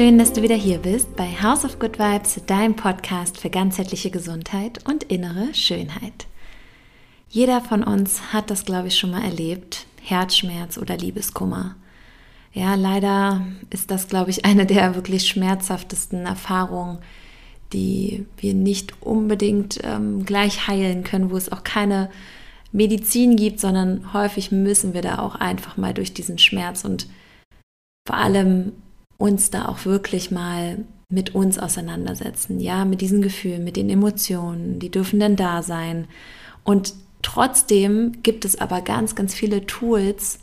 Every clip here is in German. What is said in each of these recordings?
Schön, dass du wieder hier bist bei House of Good Vibes, deinem Podcast für ganzheitliche Gesundheit und innere Schönheit. Jeder von uns hat das, glaube ich, schon mal erlebt, Herzschmerz oder Liebeskummer. Ja, leider ist das, glaube ich, eine der wirklich schmerzhaftesten Erfahrungen, die wir nicht unbedingt ähm, gleich heilen können, wo es auch keine Medizin gibt, sondern häufig müssen wir da auch einfach mal durch diesen Schmerz und vor allem uns da auch wirklich mal mit uns auseinandersetzen, ja, mit diesen Gefühlen, mit den Emotionen, die dürfen denn da sein. Und trotzdem gibt es aber ganz, ganz viele Tools,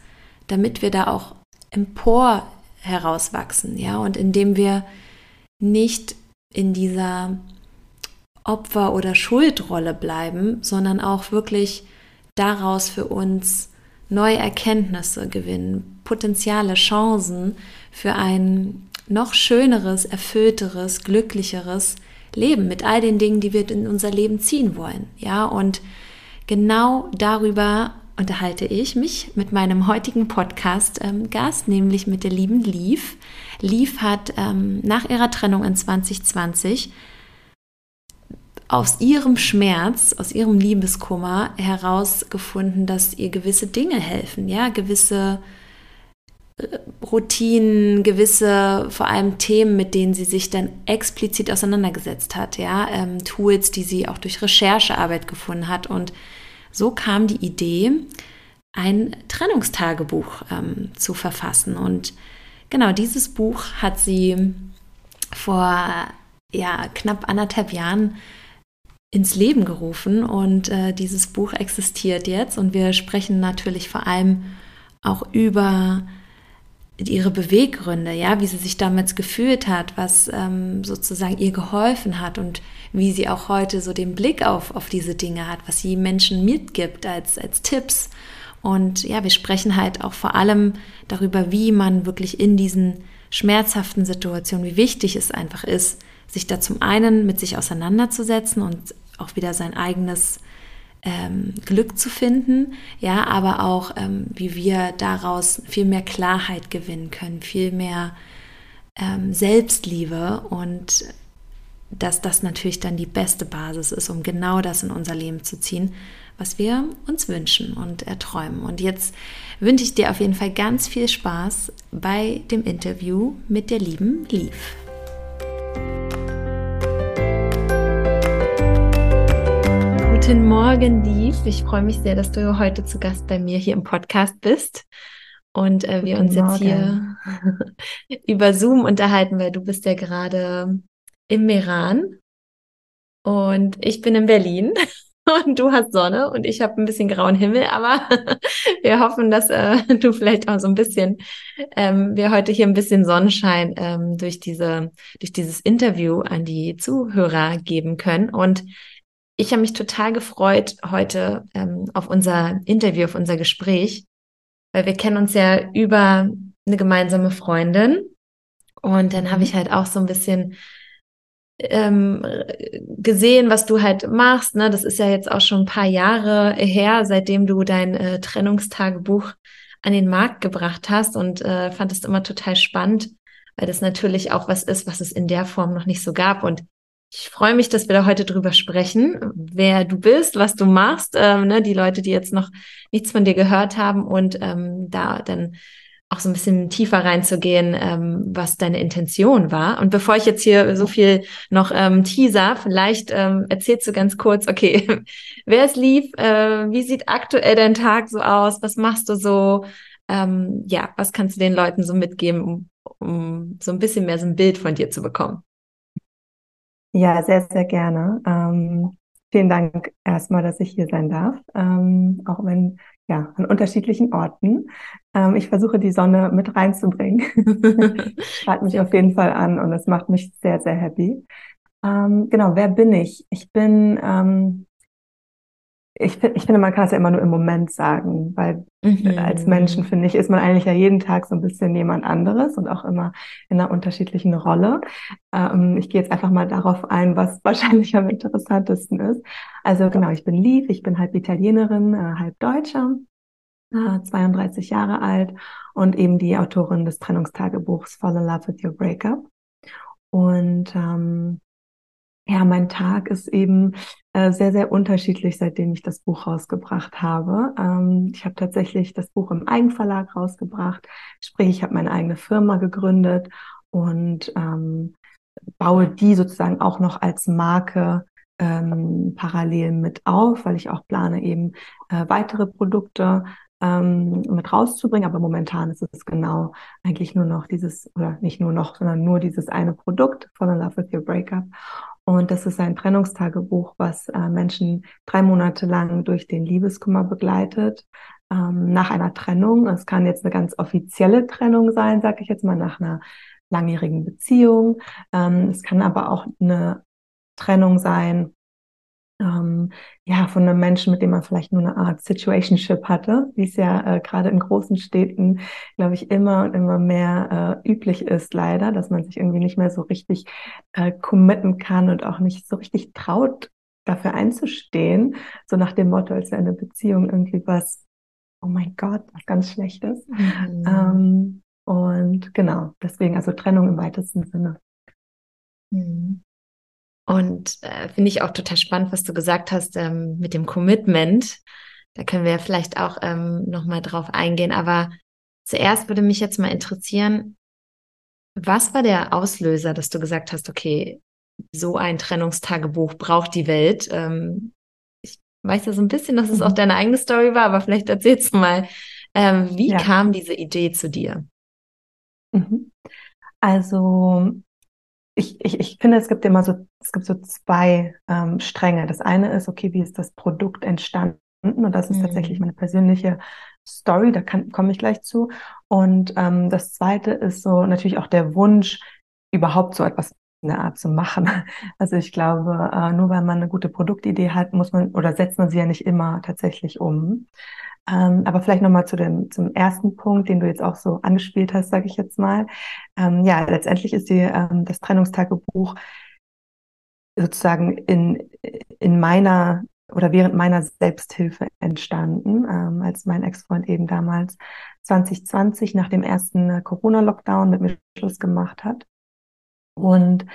damit wir da auch empor herauswachsen, ja, und indem wir nicht in dieser Opfer- oder Schuldrolle bleiben, sondern auch wirklich daraus für uns neue Erkenntnisse gewinnen, Potenziale, Chancen für ein noch schöneres, erfüllteres, glücklicheres Leben mit all den Dingen, die wir in unser Leben ziehen wollen. Ja, und genau darüber unterhalte ich mich mit meinem heutigen Podcast-Gast, ähm, nämlich mit der lieben Lief. Lief hat ähm, nach ihrer Trennung in 2020 aus ihrem Schmerz, aus ihrem Liebeskummer herausgefunden, dass ihr gewisse Dinge helfen, ja, gewisse Routinen, gewisse vor allem Themen, mit denen sie sich dann explizit auseinandergesetzt hat, ja, ähm, Tools, die sie auch durch Recherchearbeit gefunden hat. Und so kam die Idee, ein Trennungstagebuch ähm, zu verfassen. Und genau dieses Buch hat sie vor ja knapp anderthalb Jahren ins Leben gerufen. Und äh, dieses Buch existiert jetzt. Und wir sprechen natürlich vor allem auch über ihre Beweggründe, ja, wie sie sich damals gefühlt hat, was ähm, sozusagen ihr geholfen hat und wie sie auch heute so den Blick auf, auf diese Dinge hat, was sie Menschen mitgibt als, als Tipps. Und ja, wir sprechen halt auch vor allem darüber, wie man wirklich in diesen schmerzhaften Situationen, wie wichtig es einfach ist, sich da zum einen mit sich auseinanderzusetzen und auch wieder sein eigenes ähm, Glück zu finden, ja, aber auch, ähm, wie wir daraus viel mehr Klarheit gewinnen können, viel mehr ähm, Selbstliebe und dass das natürlich dann die beste Basis ist, um genau das in unser Leben zu ziehen, was wir uns wünschen und erträumen. Und jetzt wünsche ich dir auf jeden Fall ganz viel Spaß bei dem Interview mit der lieben Lief. Guten Morgen, Lief. Ich freue mich sehr, dass du heute zu Gast bei mir hier im Podcast bist. Und äh, wir uns jetzt hier über Zoom unterhalten, weil du bist ja gerade im Meran und ich bin in Berlin. Und du hast Sonne. Und ich habe ein bisschen grauen Himmel, aber wir hoffen, dass äh, du vielleicht auch so ein bisschen, ähm, wir heute hier ein bisschen Sonnenschein ähm, durch diese, durch dieses Interview an die Zuhörer geben können. Und ich habe mich total gefreut heute ähm, auf unser Interview, auf unser Gespräch, weil wir kennen uns ja über eine gemeinsame Freundin. Und dann habe ich halt auch so ein bisschen ähm, gesehen, was du halt machst. Ne? Das ist ja jetzt auch schon ein paar Jahre her, seitdem du dein äh, Trennungstagebuch an den Markt gebracht hast und äh, fand es immer total spannend, weil das natürlich auch was ist, was es in der Form noch nicht so gab. Und ich freue mich, dass wir da heute drüber sprechen, wer du bist, was du machst, ähm, ne, die Leute, die jetzt noch nichts von dir gehört haben und ähm, da dann auch so ein bisschen tiefer reinzugehen, ähm, was deine Intention war. Und bevor ich jetzt hier so viel noch ähm, teaser, vielleicht ähm, erzählst du ganz kurz, okay, wer es lief, äh, wie sieht aktuell dein Tag so aus, was machst du so, ähm, ja, was kannst du den Leuten so mitgeben, um, um so ein bisschen mehr so ein Bild von dir zu bekommen? Ja, sehr, sehr gerne. Ähm, vielen Dank erstmal, dass ich hier sein darf, ähm, auch wenn ja an unterschiedlichen Orten. Ähm, ich versuche die Sonne mit reinzubringen. Strahlt mich auf jeden Fall an und es macht mich sehr, sehr happy. Ähm, genau, wer bin ich? Ich bin ähm, ich, ich finde, man kann es ja immer nur im Moment sagen, weil mhm. als Menschen, finde ich, ist man eigentlich ja jeden Tag so ein bisschen jemand anderes und auch immer in einer unterschiedlichen Rolle. Ähm, ich gehe jetzt einfach mal darauf ein, was wahrscheinlich am interessantesten ist. Also genau, ich bin Lief, ich bin halb Italienerin, äh, halb Deutscher. äh, 32 Jahre alt und eben die Autorin des Trennungstagebuchs Fall in Love with Your Breakup. Und ähm, ja, mein Tag ist eben äh, sehr, sehr unterschiedlich, seitdem ich das Buch rausgebracht habe. Ähm, ich habe tatsächlich das Buch im Eigenverlag rausgebracht, sprich, ich habe meine eigene Firma gegründet und ähm, baue die sozusagen auch noch als Marke ähm, parallel mit auf, weil ich auch plane, eben äh, weitere Produkte ähm, mit rauszubringen. Aber momentan ist es genau eigentlich nur noch dieses, oder nicht nur noch, sondern nur dieses eine Produkt, Fall in Love with Your Breakup. Und das ist ein Trennungstagebuch, was äh, Menschen drei Monate lang durch den Liebeskummer begleitet. Ähm, nach einer Trennung. Es kann jetzt eine ganz offizielle Trennung sein, sage ich jetzt mal, nach einer langjährigen Beziehung. Ähm, es kann aber auch eine Trennung sein, ähm, ja, von einem Menschen, mit dem man vielleicht nur eine Art Situationship hatte, wie es ja äh, gerade in großen Städten, glaube ich, immer und immer mehr äh, üblich ist, leider, dass man sich irgendwie nicht mehr so richtig äh, committen kann und auch nicht so richtig traut, dafür einzustehen, so nach dem Motto, als wäre eine Beziehung irgendwie was, oh mein Gott, was ganz Schlechtes. Mhm. Ähm, und genau, deswegen also Trennung im weitesten Sinne. Mhm. Und äh, finde ich auch total spannend, was du gesagt hast ähm, mit dem Commitment. Da können wir vielleicht auch ähm, nochmal drauf eingehen. Aber zuerst würde mich jetzt mal interessieren, was war der Auslöser, dass du gesagt hast, okay, so ein Trennungstagebuch braucht die Welt? Ähm, ich weiß ja so ein bisschen, dass es auch mhm. deine eigene Story war, aber vielleicht erzählst du mal, ähm, wie ja. kam diese Idee zu dir? Mhm. Also ich, ich, ich finde, es gibt immer so, es gibt so zwei ähm, Stränge. Das eine ist, okay, wie ist das Produkt entstanden? Und das ist mhm. tatsächlich meine persönliche Story, da komme ich gleich zu. Und ähm, das zweite ist so natürlich auch der Wunsch, überhaupt so etwas in der Art zu machen. Also ich glaube, äh, nur weil man eine gute Produktidee hat, muss man oder setzt man sie ja nicht immer tatsächlich um. Ähm, aber vielleicht nochmal zu dem, zum ersten Punkt, den du jetzt auch so angespielt hast, sage ich jetzt mal. Ähm, ja, letztendlich ist die, ähm, das Trennungstagebuch sozusagen in, in meiner oder während meiner Selbsthilfe entstanden, ähm, als mein Ex-Freund eben damals 2020 nach dem ersten äh, Corona-Lockdown mit mir Schluss gemacht hat. Und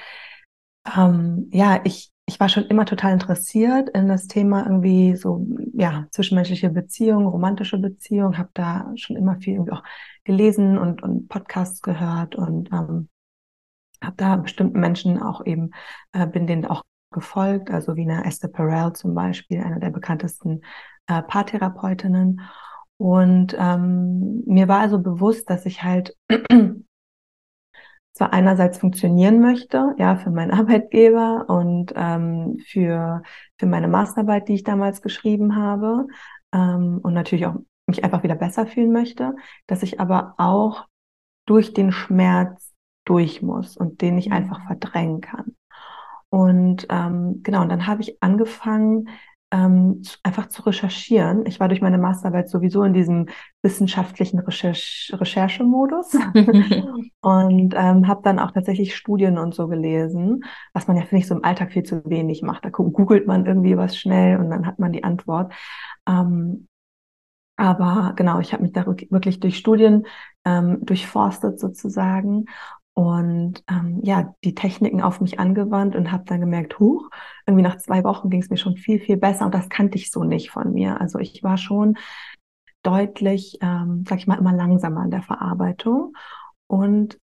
ähm, ja, ich, ich war schon immer total interessiert in das Thema irgendwie so, ja, zwischenmenschliche Beziehungen, romantische Beziehungen, habe da schon immer viel irgendwie auch gelesen und, und Podcasts gehört und ähm, habe da bestimmten Menschen auch eben, äh, bin denen auch gefolgt, also wie eine Esther Perel zum Beispiel, eine der bekanntesten äh, Paartherapeutinnen. Und ähm, mir war also bewusst, dass ich halt zwar einerseits funktionieren möchte, ja, für meinen Arbeitgeber und ähm, für, für meine Masterarbeit, die ich damals geschrieben habe ähm, und natürlich auch mich einfach wieder besser fühlen möchte, dass ich aber auch durch den Schmerz durch muss und den ich einfach mhm. verdrängen kann. Und ähm, genau, und dann habe ich angefangen, ähm, einfach zu recherchieren. Ich war durch meine Masterarbeit sowieso in diesem wissenschaftlichen Recherch Recherchemodus und ähm, habe dann auch tatsächlich Studien und so gelesen, was man ja, finde ich, so im Alltag viel zu wenig macht. Da googelt man irgendwie was schnell und dann hat man die Antwort. Ähm, aber genau, ich habe mich da wirklich durch Studien ähm, durchforstet sozusagen und ähm, ja, die Techniken auf mich angewandt und habe dann gemerkt, huch, irgendwie nach zwei Wochen ging es mir schon viel, viel besser und das kannte ich so nicht von mir. Also ich war schon deutlich, ähm, sag ich mal, immer langsamer an der Verarbeitung und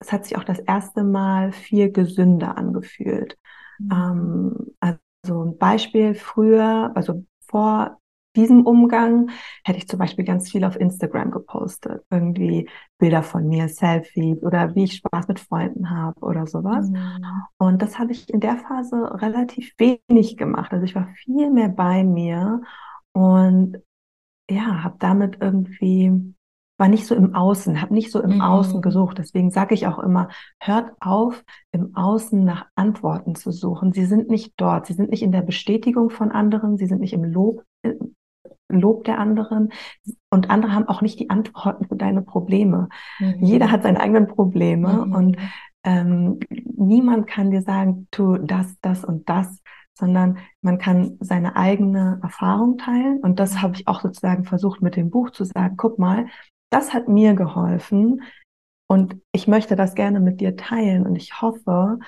es hat sich auch das erste Mal viel gesünder angefühlt. Mhm. Ähm, also ein Beispiel früher, also vor diesem Umgang hätte ich zum Beispiel ganz viel auf Instagram gepostet. Irgendwie Bilder von mir, Selfies oder wie ich Spaß mit Freunden habe oder sowas. Mhm. Und das habe ich in der Phase relativ wenig gemacht. Also ich war viel mehr bei mir und ja, habe damit irgendwie war nicht so im Außen, habe nicht so im mhm. Außen gesucht. Deswegen sage ich auch immer, hört auf, im Außen nach Antworten zu suchen. Sie sind nicht dort, sie sind nicht in der Bestätigung von anderen, sie sind nicht im Lob Lob der anderen und andere haben auch nicht die Antworten für deine Probleme. Mhm. Jeder hat seine eigenen Probleme mhm. und ähm, niemand kann dir sagen, tu das, das und das sondern man kann seine eigene Erfahrung teilen. Und das habe ich auch sozusagen versucht mit dem Buch zu sagen, guck mal, das hat mir geholfen und ich möchte das gerne mit dir teilen und ich hoffe,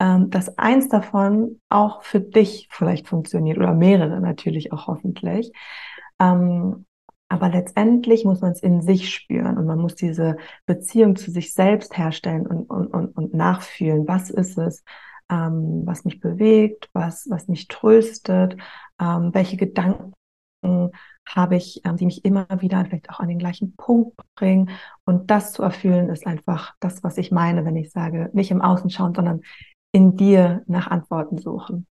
ähm, dass eins davon auch für dich vielleicht funktioniert oder mehrere natürlich auch hoffentlich. Ähm, aber letztendlich muss man es in sich spüren und man muss diese Beziehung zu sich selbst herstellen und, und, und, und nachfühlen. Was ist es, ähm, was mich bewegt, was, was mich tröstet, ähm, welche Gedanken habe ich, ähm, die mich immer wieder vielleicht auch an den gleichen Punkt bringen. Und das zu erfüllen ist einfach das, was ich meine, wenn ich sage, nicht im Außen schauen, sondern in dir nach Antworten suchen.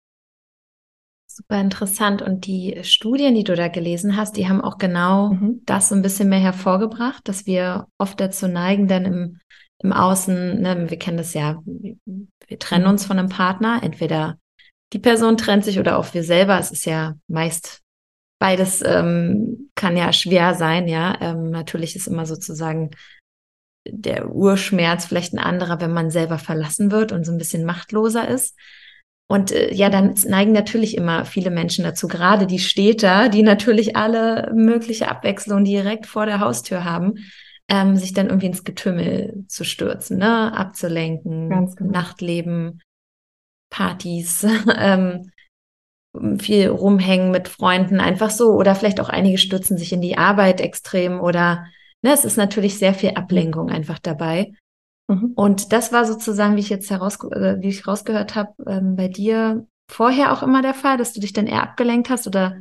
Super interessant. Und die Studien, die du da gelesen hast, die haben auch genau mhm. das so ein bisschen mehr hervorgebracht, dass wir oft dazu neigen, dann im, im Außen, ne, wir kennen das ja, wir trennen mhm. uns von einem Partner, entweder die Person trennt sich oder auch wir selber. Es ist ja meist beides ähm, kann ja schwer sein, ja. Ähm, natürlich ist immer sozusagen der Urschmerz vielleicht ein anderer, wenn man selber verlassen wird und so ein bisschen machtloser ist. Und äh, ja, dann neigen natürlich immer viele Menschen dazu, gerade die Städter, die natürlich alle mögliche Abwechslung direkt vor der Haustür haben, ähm, sich dann irgendwie ins Getümmel zu stürzen, ne? abzulenken, genau. Nachtleben, Partys, ähm, viel rumhängen mit Freunden, einfach so. Oder vielleicht auch einige stürzen sich in die Arbeit extrem oder ne, es ist natürlich sehr viel Ablenkung einfach dabei. Mhm. Und das war sozusagen, wie ich jetzt heraus, äh, wie ich rausgehört habe, ähm, bei dir vorher auch immer der Fall, dass du dich dann eher abgelenkt hast oder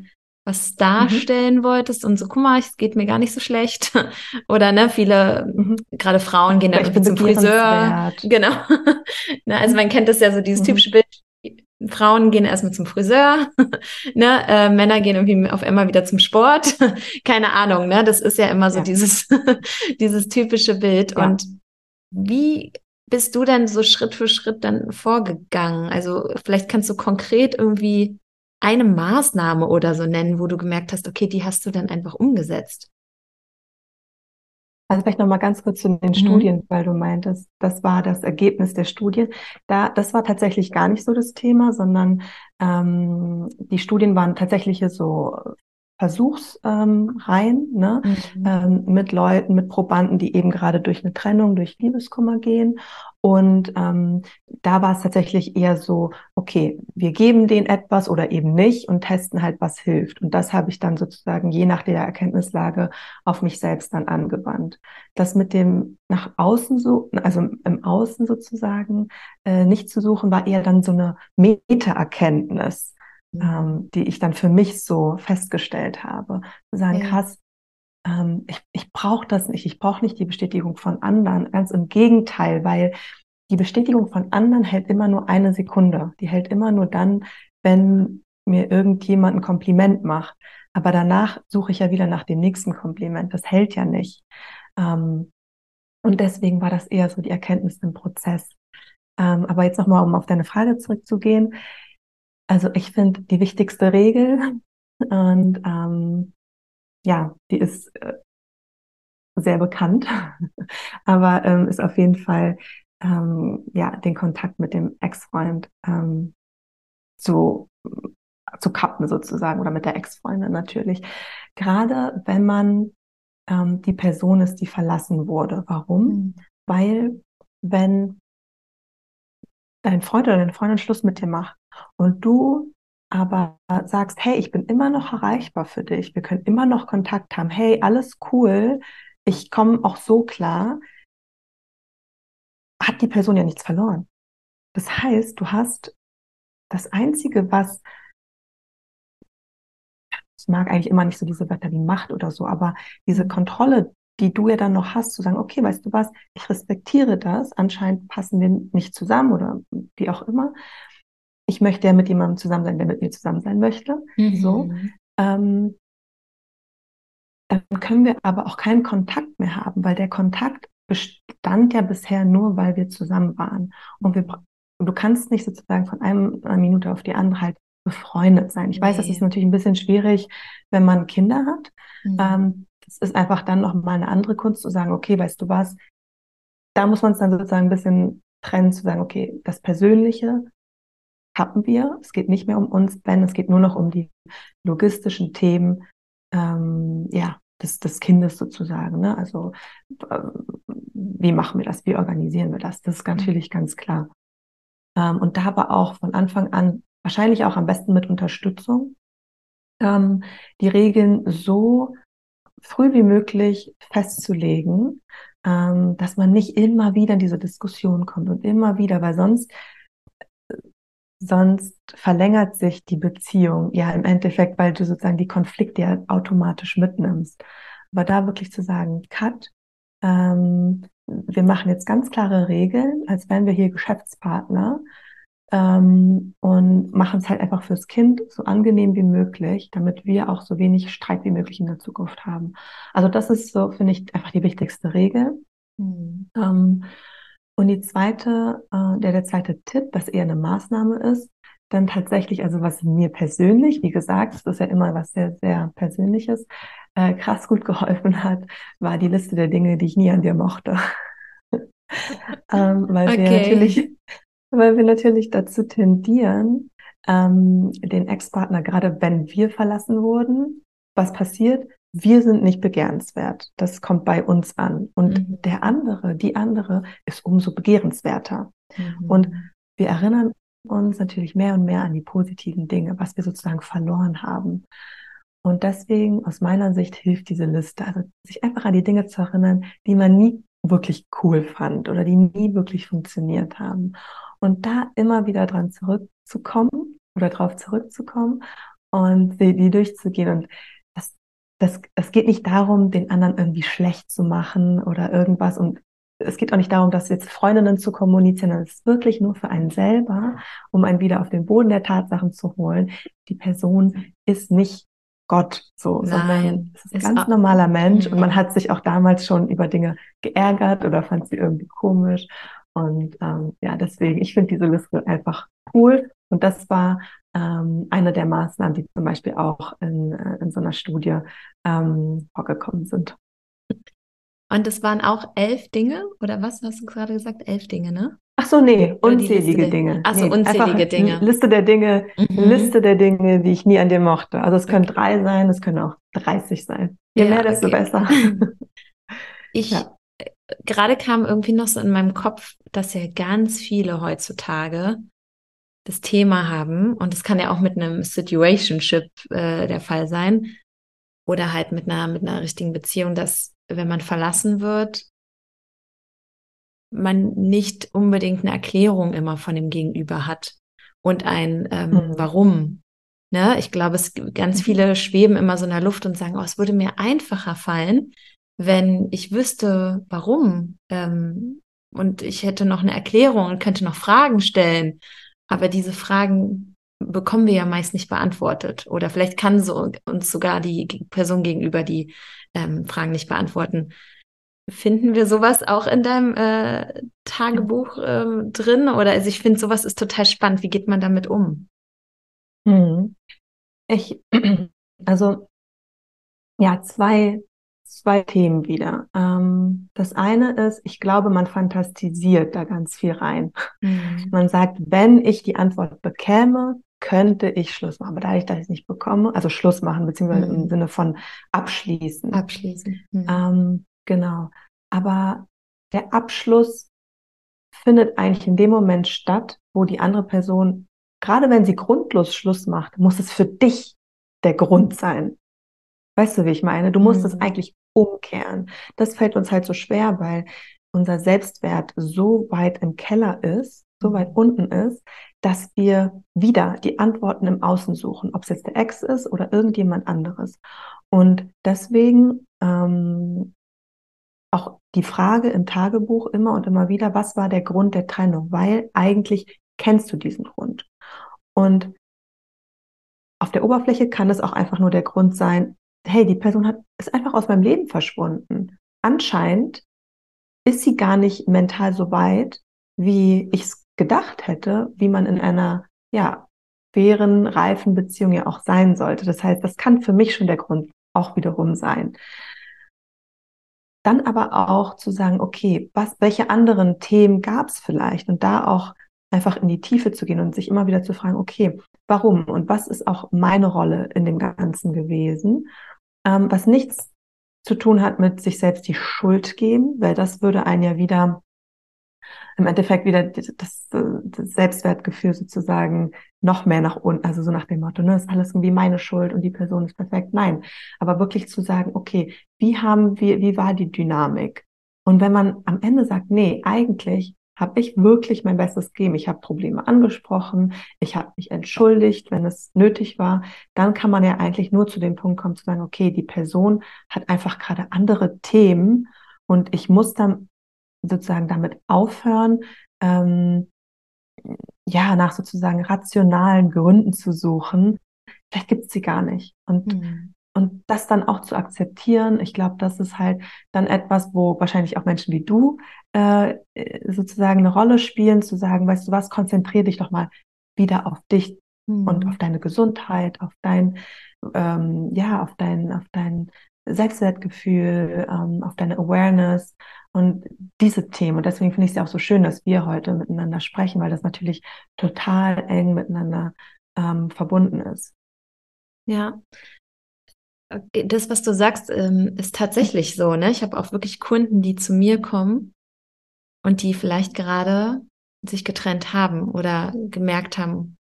was darstellen mhm. wolltest und so, guck mal, es geht mir gar nicht so schlecht. Oder ne, viele, mhm. gerade Frauen gehen dann irgendwie zum Friseur. Genau. ne, also man kennt das ja so, dieses mhm. typische Bild. Frauen gehen erstmal zum Friseur, ne, äh, Männer gehen irgendwie auf einmal wieder zum Sport. Keine Ahnung, ne? Das ist ja immer so ja. dieses, dieses typische Bild. Ja. Und wie bist du denn so Schritt für Schritt dann vorgegangen? Also vielleicht kannst du konkret irgendwie eine Maßnahme oder so nennen, wo du gemerkt hast, okay, die hast du dann einfach umgesetzt. Also vielleicht noch mal ganz kurz zu den mhm. Studien, weil du meintest, das war das Ergebnis der Studien. Da, das war tatsächlich gar nicht so das Thema, sondern ähm, die Studien waren tatsächlich so Versuchsreihen ähm, ne? Mhm. Ähm, mit Leuten, mit Probanden, die eben gerade durch eine Trennung, durch Liebeskummer gehen. Und ähm, da war es tatsächlich eher so, okay, wir geben denen etwas oder eben nicht und testen halt, was hilft. Und das habe ich dann sozusagen je nach der Erkenntnislage auf mich selbst dann angewandt. Das mit dem nach außen so, also im Außen sozusagen äh, nicht zu suchen, war eher dann so eine Meta-Erkenntnis ähm, die ich dann für mich so festgestellt habe. Zu sagen, ja. krass, ähm, ich, ich brauche das nicht, ich brauche nicht die Bestätigung von anderen. Ganz im Gegenteil, weil die Bestätigung von anderen hält immer nur eine Sekunde. Die hält immer nur dann, wenn mir irgendjemand ein Kompliment macht. Aber danach suche ich ja wieder nach dem nächsten Kompliment. Das hält ja nicht. Ähm, und deswegen war das eher so die Erkenntnis im Prozess. Ähm, aber jetzt nochmal, um auf deine Frage zurückzugehen. Also ich finde die wichtigste Regel und ähm, ja, die ist äh, sehr bekannt, aber ähm, ist auf jeden Fall ähm, ja den Kontakt mit dem Ex-Freund ähm, zu zu kappen sozusagen oder mit der Ex-Freundin natürlich. Gerade wenn man ähm, die Person ist, die verlassen wurde. Warum? Mhm. Weil wenn dein Freund oder deine Freundin Schluss mit dir macht und du aber sagst, hey, ich bin immer noch erreichbar für dich, wir können immer noch Kontakt haben, hey, alles cool, ich komme auch so klar, hat die Person ja nichts verloren. Das heißt, du hast das Einzige, was ich mag eigentlich immer nicht so diese Wörter wie Macht oder so, aber diese. Kontrolle, die du ja dann noch hast, zu sagen, okay, weißt du was, ich respektiere das, anscheinend passen wir nicht zusammen oder wie auch immer. Ich möchte ja mit jemandem zusammen sein, der mit mir zusammen sein möchte. Mhm. So. Ähm, dann können wir aber auch keinen Kontakt mehr haben, weil der Kontakt bestand ja bisher nur, weil wir zusammen waren. Und wir, du kannst nicht sozusagen von einem, einer Minute auf die andere halt befreundet sein. Ich nee. weiß, das ist natürlich ein bisschen schwierig, wenn man Kinder hat. Mhm. Ähm, es ist einfach dann noch mal eine andere Kunst zu sagen, okay, weißt du was, da muss man es dann sozusagen ein bisschen trennen, zu sagen, okay, das Persönliche haben wir. Es geht nicht mehr um uns, Ben, es geht nur noch um die logistischen Themen, ähm, ja, des, des Kindes sozusagen. Ne? Also äh, wie machen wir das, wie organisieren wir das? Das ist natürlich ganz klar. Ähm, und da aber auch von Anfang an, wahrscheinlich auch am besten mit Unterstützung, ähm, die Regeln so früh wie möglich festzulegen, ähm, dass man nicht immer wieder in diese Diskussion kommt und immer wieder, weil sonst sonst verlängert sich die Beziehung ja im Endeffekt, weil du sozusagen die Konflikte ja automatisch mitnimmst. Aber da wirklich zu sagen, Cut, ähm, wir machen jetzt ganz klare Regeln, als wären wir hier Geschäftspartner ähm, und machen es halt einfach fürs Kind so angenehm wie möglich, damit wir auch so wenig Streit wie möglich in der Zukunft haben. Also das ist so, finde ich, einfach die wichtigste Regel. Mhm. Ähm, und die zweite, äh, der, der zweite Tipp, was eher eine Maßnahme ist, dann tatsächlich, also was mir persönlich, wie gesagt, das ist ja immer was sehr, sehr Persönliches, äh, krass gut geholfen hat, war die Liste der Dinge, die ich nie an dir mochte. ähm, weil okay. wir natürlich, weil wir natürlich dazu tendieren, ähm, den Ex-Partner, gerade wenn wir verlassen wurden, was passiert? Wir sind nicht begehrenswert. Das kommt bei uns an. Und mhm. der andere, die andere ist umso begehrenswerter. Mhm. Und wir erinnern uns natürlich mehr und mehr an die positiven Dinge, was wir sozusagen verloren haben. Und deswegen, aus meiner Sicht, hilft diese Liste, also sich einfach an die Dinge zu erinnern, die man nie wirklich cool fand oder die nie wirklich funktioniert haben. Und da immer wieder dran zurückzukommen oder drauf zurückzukommen und die, durchzugehen. Und das, das geht nicht darum, den anderen irgendwie schlecht zu machen oder irgendwas. Und es geht auch nicht darum, dass jetzt Freundinnen zu kommunizieren, es ist wirklich nur für einen selber, um einen wieder auf den Boden der Tatsachen zu holen. Die Person ist nicht Gott, so, Nein, sondern es ist ein ganz normaler Mensch und man mhm. hat sich auch damals schon über Dinge geärgert oder fand sie irgendwie komisch. Und ähm, ja, deswegen, ich finde diese Liste einfach cool. Und das war ähm, eine der Maßnahmen, die zum Beispiel auch in, äh, in so einer Studie ähm, vorgekommen sind. Und es waren auch elf Dinge, oder was hast du gerade gesagt? Elf Dinge, ne? Ach so, nee, unzählige Dinge. Ach so, nee, unzählige Dinge. Liste der Dinge, mhm. Liste der Dinge, die ich nie an dir mochte. Also es können okay. drei sein, es können auch 30 sein. Je ja, mehr, desto okay. besser. Ich, ja. gerade kam irgendwie noch so in meinem Kopf, dass ja ganz viele heutzutage das Thema haben, und das kann ja auch mit einem Situationship äh, der Fall sein, oder halt mit einer, mit einer richtigen Beziehung, dass wenn man verlassen wird, man nicht unbedingt eine Erklärung immer von dem Gegenüber hat und ein ähm, mhm. Warum. Ne? Ich glaube, es ganz mhm. viele schweben immer so in der Luft und sagen, oh, es würde mir einfacher fallen, wenn ich wüsste, warum. Ähm, und ich hätte noch eine Erklärung und könnte noch Fragen stellen. Aber diese Fragen bekommen wir ja meist nicht beantwortet. Oder vielleicht kann so uns sogar die Person gegenüber die ähm, Fragen nicht beantworten. Finden wir sowas auch in deinem äh, Tagebuch äh, drin? Oder also ich finde, sowas ist total spannend. Wie geht man damit um? Hm. Ich, also ja, zwei zwei Themen wieder. Ähm, das eine ist, ich glaube, man fantastisiert da ganz viel rein. Mhm. Man sagt, wenn ich die Antwort bekäme, könnte ich Schluss machen. Aber da ich das nicht bekomme, also Schluss machen, beziehungsweise mhm. im Sinne von abschließen. Abschließen. Mhm. Ähm, genau. Aber der Abschluss findet eigentlich in dem Moment statt, wo die andere Person, gerade wenn sie grundlos Schluss macht, muss es für dich der Grund sein. Weißt du, wie ich meine? Du musst mhm. es eigentlich umkehren. Das fällt uns halt so schwer, weil unser Selbstwert so weit im Keller ist, so mhm. weit unten ist, dass wir wieder die Antworten im Außen suchen, ob es jetzt der Ex ist oder irgendjemand anderes. Und deswegen ähm, auch die Frage im Tagebuch immer und immer wieder, was war der Grund der Trennung? Weil eigentlich kennst du diesen Grund. Und auf der Oberfläche kann es auch einfach nur der Grund sein, hey, die Person hat, ist einfach aus meinem Leben verschwunden. Anscheinend ist sie gar nicht mental so weit, wie ich es gedacht hätte, wie man in einer, ja, fairen, reifen Beziehung ja auch sein sollte. Das heißt, das kann für mich schon der Grund auch wiederum sein. Dann aber auch zu sagen, okay, was, welche anderen Themen gab es vielleicht? Und da auch einfach in die Tiefe zu gehen und sich immer wieder zu fragen, okay, warum und was ist auch meine Rolle in dem Ganzen gewesen, ähm, was nichts zu tun hat mit sich selbst die Schuld geben, weil das würde einen ja wieder im Endeffekt wieder das, das Selbstwertgefühl sozusagen noch mehr nach unten, also so nach dem Motto, ne, ist alles irgendwie meine Schuld und die Person ist perfekt. Nein, aber wirklich zu sagen, okay, wie haben wir, wie war die Dynamik? Und wenn man am Ende sagt, nee, eigentlich habe ich wirklich mein Bestes gegeben. Ich habe Probleme angesprochen, ich habe mich entschuldigt, wenn es nötig war. Dann kann man ja eigentlich nur zu dem Punkt kommen zu sagen, okay, die Person hat einfach gerade andere Themen und ich muss dann sozusagen damit aufhören, ähm, ja, nach sozusagen rationalen Gründen zu suchen. Vielleicht gibt es sie gar nicht. Und mhm. Und das dann auch zu akzeptieren, ich glaube, das ist halt dann etwas, wo wahrscheinlich auch Menschen wie du äh, sozusagen eine Rolle spielen, zu sagen, weißt du was, konzentriere dich doch mal wieder auf dich mhm. und auf deine Gesundheit, auf dein, ähm, ja, auf dein, auf dein Selbstwertgefühl, ähm, auf deine Awareness und diese Themen. Und deswegen finde ich es ja auch so schön, dass wir heute miteinander sprechen, weil das natürlich total eng miteinander ähm, verbunden ist. Ja, das, was du sagst, ähm, ist tatsächlich so. Ne? Ich habe auch wirklich Kunden, die zu mir kommen und die vielleicht gerade sich getrennt haben oder gemerkt haben,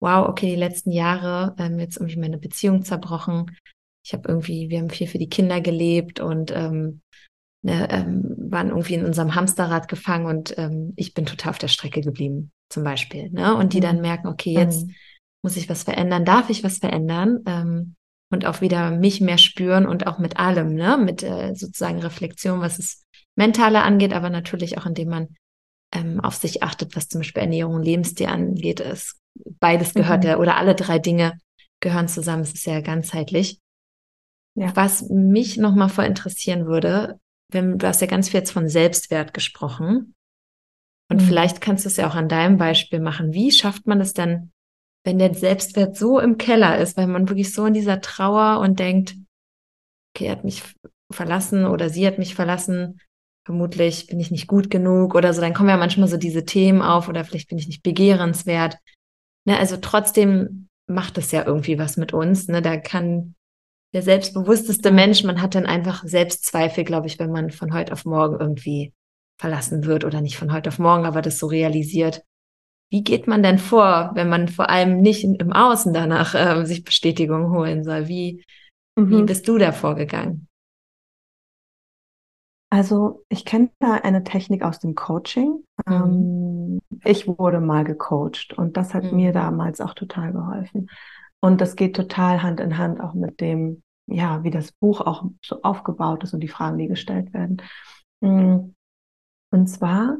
wow, okay, die letzten Jahre ähm, jetzt irgendwie meine Beziehung zerbrochen. Ich habe irgendwie, wir haben viel für die Kinder gelebt und ähm, ne, ähm, waren irgendwie in unserem Hamsterrad gefangen und ähm, ich bin total auf der Strecke geblieben, zum Beispiel. Ne? Und die mhm. dann merken, okay, jetzt mhm. muss ich was verändern, darf ich was verändern? Ähm, und auch wieder mich mehr spüren und auch mit allem, ne, mit äh, sozusagen Reflexion, was es mentale angeht, aber natürlich auch indem man ähm, auf sich achtet, was zum Beispiel Ernährung und Lebensstil angeht. Es, beides gehört mhm. ja, oder alle drei Dinge gehören zusammen. Es ist ja ganzheitlich. Ja. Was mich nochmal vor interessieren würde, wenn, du hast ja ganz viel jetzt von Selbstwert gesprochen. Und mhm. vielleicht kannst du es ja auch an deinem Beispiel machen. Wie schafft man es denn, wenn der Selbstwert so im Keller ist, weil man wirklich so in dieser Trauer und denkt, okay, er hat mich verlassen oder sie hat mich verlassen, vermutlich bin ich nicht gut genug oder so, dann kommen ja manchmal so diese Themen auf oder vielleicht bin ich nicht begehrenswert. Ne, also trotzdem macht es ja irgendwie was mit uns. Ne? Da kann der selbstbewussteste Mensch, man hat dann einfach Selbstzweifel, glaube ich, wenn man von heute auf morgen irgendwie verlassen wird oder nicht von heute auf morgen, aber das so realisiert, wie geht man denn vor, wenn man vor allem nicht im Außen danach äh, sich Bestätigung holen soll? Wie, mhm. wie bist du da vorgegangen? Also ich kenne da eine Technik aus dem Coaching. Mhm. Ähm, ich wurde mal gecoacht und das hat mhm. mir damals auch total geholfen. Und das geht total Hand in Hand auch mit dem, ja, wie das Buch auch so aufgebaut ist und die Fragen, die gestellt werden. Mm. Und zwar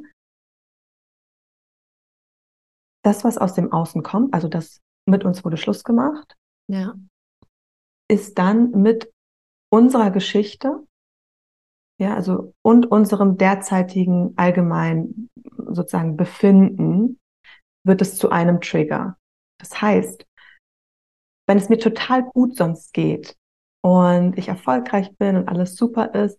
das, was aus dem Außen kommt, also das mit uns wurde Schluss gemacht, ja. ist dann mit unserer Geschichte, ja, also und unserem derzeitigen allgemeinen sozusagen Befinden, wird es zu einem Trigger. Das heißt, wenn es mir total gut sonst geht und ich erfolgreich bin und alles super ist,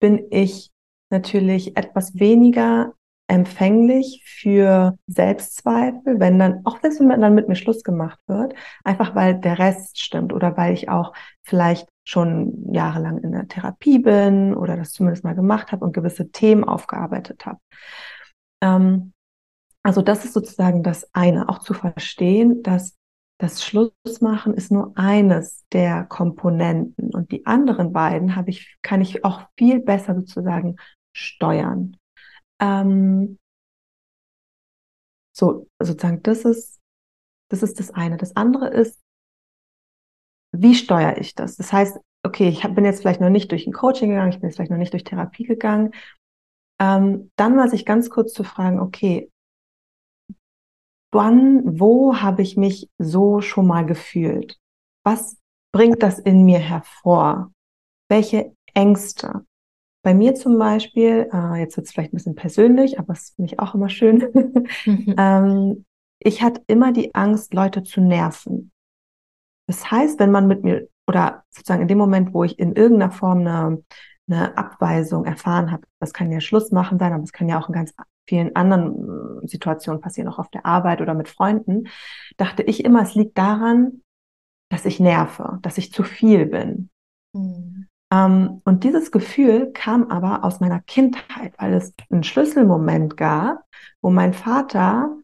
bin ich natürlich etwas weniger empfänglich für Selbstzweifel, wenn dann, auch wenn dann mit mir Schluss gemacht wird, einfach weil der Rest stimmt oder weil ich auch vielleicht schon jahrelang in der Therapie bin oder das zumindest mal gemacht habe und gewisse Themen aufgearbeitet habe. Ähm, also das ist sozusagen das eine, auch zu verstehen, dass das Schlussmachen ist nur eines der Komponenten und die anderen beiden habe ich, kann ich auch viel besser sozusagen steuern. Ähm, so, sozusagen, das ist, das ist das eine. Das andere ist, wie steuere ich das? Das heißt, okay, ich bin jetzt vielleicht noch nicht durch ein Coaching gegangen, ich bin jetzt vielleicht noch nicht durch Therapie gegangen. Ähm, dann mal sich ganz kurz zu fragen, okay, wann, wo habe ich mich so schon mal gefühlt? Was bringt das in mir hervor? Welche Ängste? Bei mir zum Beispiel, äh, jetzt wird es vielleicht ein bisschen persönlich, aber das finde ich auch immer schön. Mhm. ähm, ich hatte immer die Angst, Leute zu nerven. Das heißt, wenn man mit mir oder sozusagen in dem Moment, wo ich in irgendeiner Form eine, eine Abweisung erfahren habe, das kann ja Schluss machen sein, aber es kann ja auch ein ganz vielen anderen äh, Situationen passieren, auch auf der Arbeit oder mit Freunden, dachte ich immer, es liegt daran, dass ich nerve, dass ich zu viel bin. Mhm. Ähm, und dieses Gefühl kam aber aus meiner Kindheit, weil es einen Schlüsselmoment gab, wo mein Vater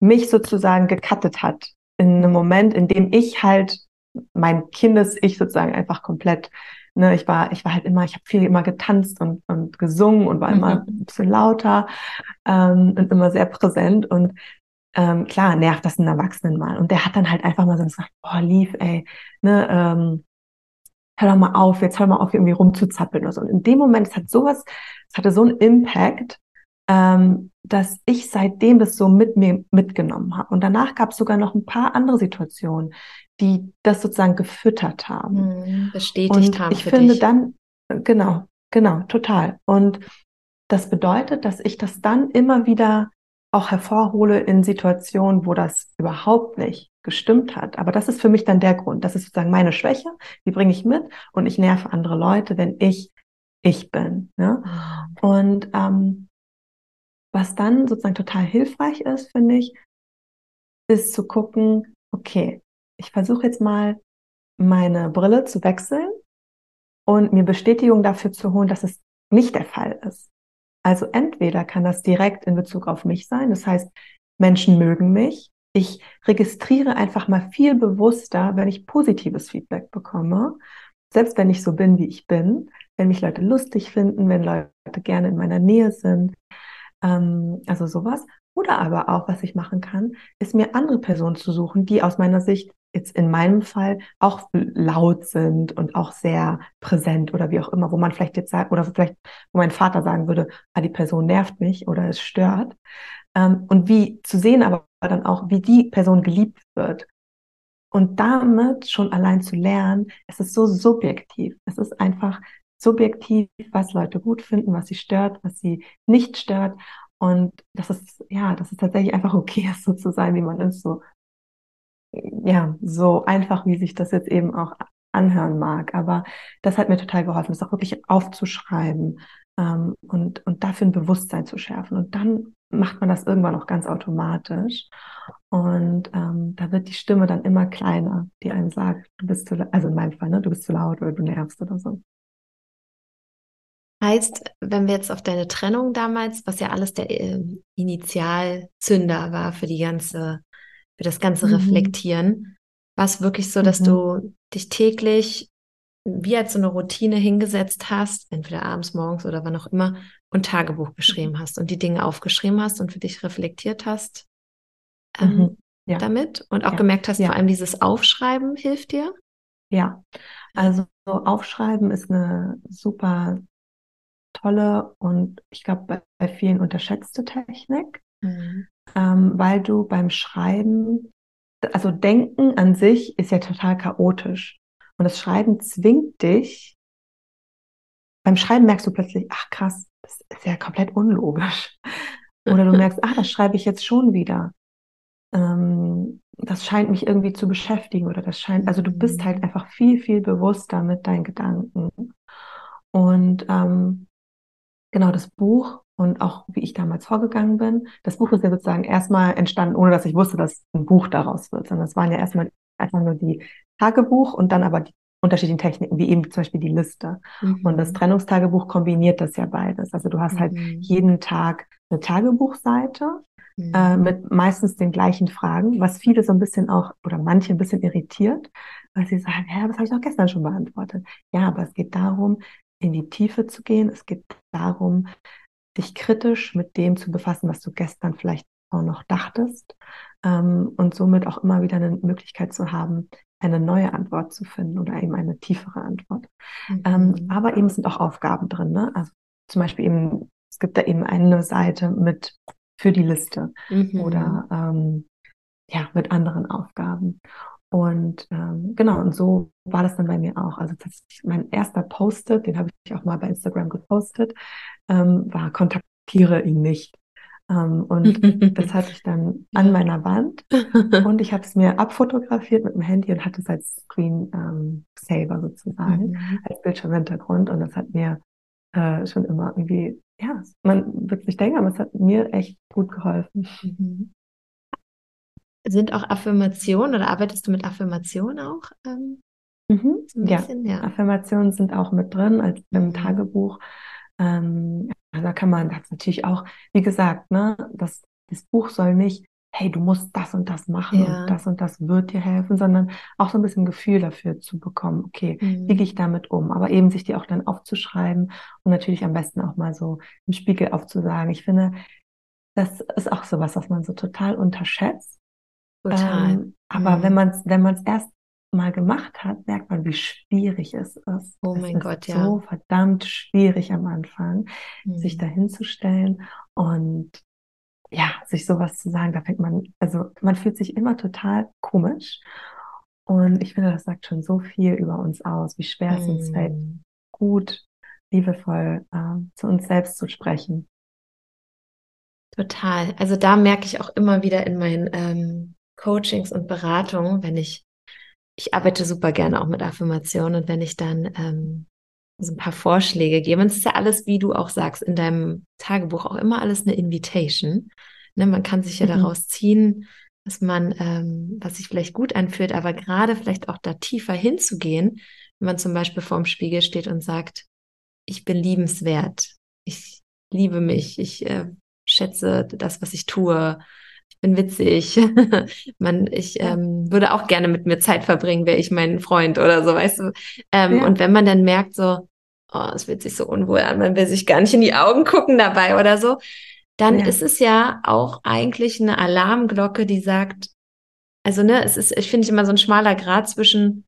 mich sozusagen gecuttet hat. In einem Moment, in dem ich halt mein Kindes-Ich sozusagen einfach komplett, ne, ich war, ich war halt immer, ich habe viel immer getanzt und, und gesungen und war mhm. immer ein bisschen lauter ähm, und immer sehr präsent und ähm, klar nervt das einen Erwachsenen mal. Und der hat dann halt einfach mal so gesagt, boah, lief, ey, ne, ähm, hör doch mal auf, jetzt hör mal auf, irgendwie rumzuzappeln oder so. Und in dem Moment, es hat sowas, es hatte so einen Impact, ähm, dass ich seitdem das so mit mir mitgenommen habe. Und danach gab es sogar noch ein paar andere Situationen, die das sozusagen gefüttert haben. Hm, bestätigt und haben. Ich finde dich. dann, genau, genau, total. Und das bedeutet, dass ich das dann immer wieder auch hervorhole in Situationen, wo das überhaupt nicht gestimmt hat. Aber das ist für mich dann der Grund. Das ist sozusagen meine Schwäche, die bringe ich mit und ich nerve andere Leute, wenn ich ich bin. Ne? Und ähm, was dann sozusagen total hilfreich ist, finde ich, ist zu gucken, okay, ich versuche jetzt mal meine Brille zu wechseln und mir Bestätigung dafür zu holen, dass es nicht der Fall ist. Also entweder kann das direkt in Bezug auf mich sein, das heißt, Menschen mögen mich. Ich registriere einfach mal viel bewusster, wenn ich positives Feedback bekomme, selbst wenn ich so bin, wie ich bin, wenn mich Leute lustig finden, wenn Leute gerne in meiner Nähe sind, ähm, also sowas. Oder aber auch, was ich machen kann, ist mir andere Personen zu suchen, die aus meiner Sicht jetzt in meinem Fall auch laut sind und auch sehr präsent oder wie auch immer, wo man vielleicht jetzt sagt, oder vielleicht, wo mein Vater sagen würde, ah, die Person nervt mich oder es stört. Ähm, und wie zu sehen aber dann auch, wie die Person geliebt wird. Und damit schon allein zu lernen, es ist so subjektiv. Es ist einfach subjektiv, was Leute gut finden, was sie stört, was sie nicht stört. Und das ist, ja, das ist tatsächlich einfach okay, so zu sein, wie man ist, so ja, so einfach, wie sich das jetzt eben auch anhören mag. Aber das hat mir total geholfen, das auch wirklich aufzuschreiben ähm, und, und dafür ein Bewusstsein zu schärfen. Und dann macht man das irgendwann auch ganz automatisch. Und ähm, da wird die Stimme dann immer kleiner, die einem sagt, du bist zu, also in meinem Fall, ne, du bist zu laut oder du nervst oder so. Heißt, wenn wir jetzt auf deine Trennung damals, was ja alles der äh, Initialzünder war für die ganze für das ganze mhm. Reflektieren. War es wirklich so, dass mhm. du dich täglich wie als so eine Routine hingesetzt hast, entweder abends, morgens oder wann auch immer, und Tagebuch mhm. geschrieben hast und die Dinge aufgeschrieben hast und für dich reflektiert hast ähm, mhm. ja. damit und auch ja. gemerkt hast, ja. vor allem dieses Aufschreiben hilft dir? Ja, also Aufschreiben ist eine super tolle und ich glaube bei, vielen unterschätzte Technik. Mhm ähm, weil du beim Schreiben, also Denken an sich ist ja total chaotisch. Und das Schreiben zwingt dich, beim Schreiben merkst du plötzlich, ach krass, das ist ja komplett unlogisch. Oder du merkst, ah, das schreibe ich jetzt schon wieder. Ähm, das scheint mich irgendwie zu beschäftigen oder das scheint, also du bist halt mhm. einfach viel, viel bewusster mit deinen Gedanken. Und ähm, genau das Buch und auch wie ich damals vorgegangen bin. Das Buch ist ja sozusagen erstmal entstanden, ohne dass ich wusste, dass ein Buch daraus wird, sondern es waren ja erstmal einfach nur die Tagebuch und dann aber die unterschiedlichen Techniken, wie eben zum Beispiel die Liste. Mhm. Und das Trennungstagebuch kombiniert das ja beides. Also du hast halt mhm. halt jeden Tag eine Tagebuchseite mhm. äh, mit meistens den gleichen Fragen, was viele so ein bisschen auch oder manche ein bisschen irritiert, weil sie sagen, ja, das habe ich doch gestern schon beantwortet. Ja, aber es geht darum, in die Tiefe zu gehen. Es geht darum, dich kritisch mit dem zu befassen, was du gestern vielleicht auch noch dachtest ähm, und somit auch immer wieder eine Möglichkeit zu haben, eine neue Antwort zu finden oder eben eine tiefere Antwort. Mhm. Ähm, aber eben sind auch Aufgaben drin. Ne? Also zum Beispiel eben, es gibt da eben eine Seite mit für die Liste mhm. oder ähm, ja, mit anderen Aufgaben. Und ähm, genau, und so war das dann bei mir auch. Also mein erster Post-it, den habe ich auch mal bei Instagram gepostet, ähm, war kontaktiere ihn nicht. Ähm, und das hatte ich dann an meiner Wand und ich habe es mir abfotografiert mit dem Handy und hatte es als Screen ähm, Saver sozusagen, mhm. als Bildschirmhintergrund. Und das hat mir äh, schon immer irgendwie ja, man wird sich denken, aber es hat mir echt gut geholfen. Mhm. Sind auch Affirmationen oder arbeitest du mit Affirmationen auch? Ähm, mhm. so ja. Bisschen, ja. Affirmationen sind auch mit drin als im. Tagebuch. Ähm, da kann man das natürlich auch, wie gesagt, ne, das, das Buch soll nicht hey, du musst das und das machen ja. und das und das wird dir helfen, sondern auch so ein bisschen Gefühl dafür zu bekommen, okay, mhm. wie gehe ich damit um? Aber eben sich die auch dann aufzuschreiben und natürlich am besten auch mal so im Spiegel aufzusagen. Ich finde, das ist auch sowas, was man so total unterschätzt. Total. Ähm, aber mhm. wenn man es wenn man's erst mal gemacht hat, merkt man, wie schwierig es ist. Oh mein es Gott, ja. So verdammt schwierig am Anfang, mhm. sich da hinzustellen und ja, sich sowas zu sagen, da fängt man, also man fühlt sich immer total komisch. Und ich finde, das sagt schon so viel über uns aus, wie schwer es uns fällt, mm. gut, liebevoll äh, zu uns selbst zu sprechen. Total. Also da merke ich auch immer wieder in meinen ähm, Coachings und Beratungen, wenn ich, ich arbeite super gerne auch mit Affirmationen und wenn ich dann ähm, so ein paar Vorschläge geben. Und es ist ja alles, wie du auch sagst, in deinem Tagebuch auch immer alles eine Invitation. Ne, man kann sich ja mhm. daraus ziehen, dass man, ähm, was sich vielleicht gut anfühlt, aber gerade vielleicht auch da tiefer hinzugehen, wenn man zum Beispiel vorm Spiegel steht und sagt, ich bin liebenswert, ich liebe mich, ich äh, schätze das, was ich tue, bin witzig, man, ich ähm, würde auch gerne mit mir Zeit verbringen, wäre ich mein Freund oder so, weißt du. Ähm, ja. Und wenn man dann merkt, so, oh, es fühlt sich so unwohl an, man will sich gar nicht in die Augen gucken dabei oder so, dann ja. ist es ja auch eigentlich eine Alarmglocke, die sagt, also ne, es ist, ich finde immer so ein schmaler Grad zwischen,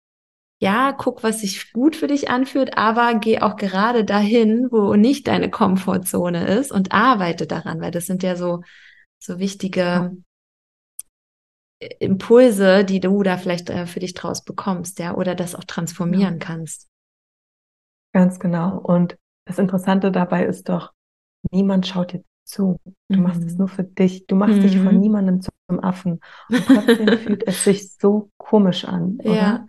ja, guck, was sich gut für dich anfühlt, aber geh auch gerade dahin, wo nicht deine Komfortzone ist und arbeite daran, weil das sind ja so, so wichtige. Impulse, die du da vielleicht äh, für dich draus bekommst, ja, oder das auch transformieren ja. kannst. Ganz genau. Und das Interessante dabei ist doch, niemand schaut dir zu. Du mhm. machst es mhm. nur für dich. Du machst mhm. dich von mhm. niemandem zum Affen. Und trotzdem fühlt es sich so komisch an, oder? Ja.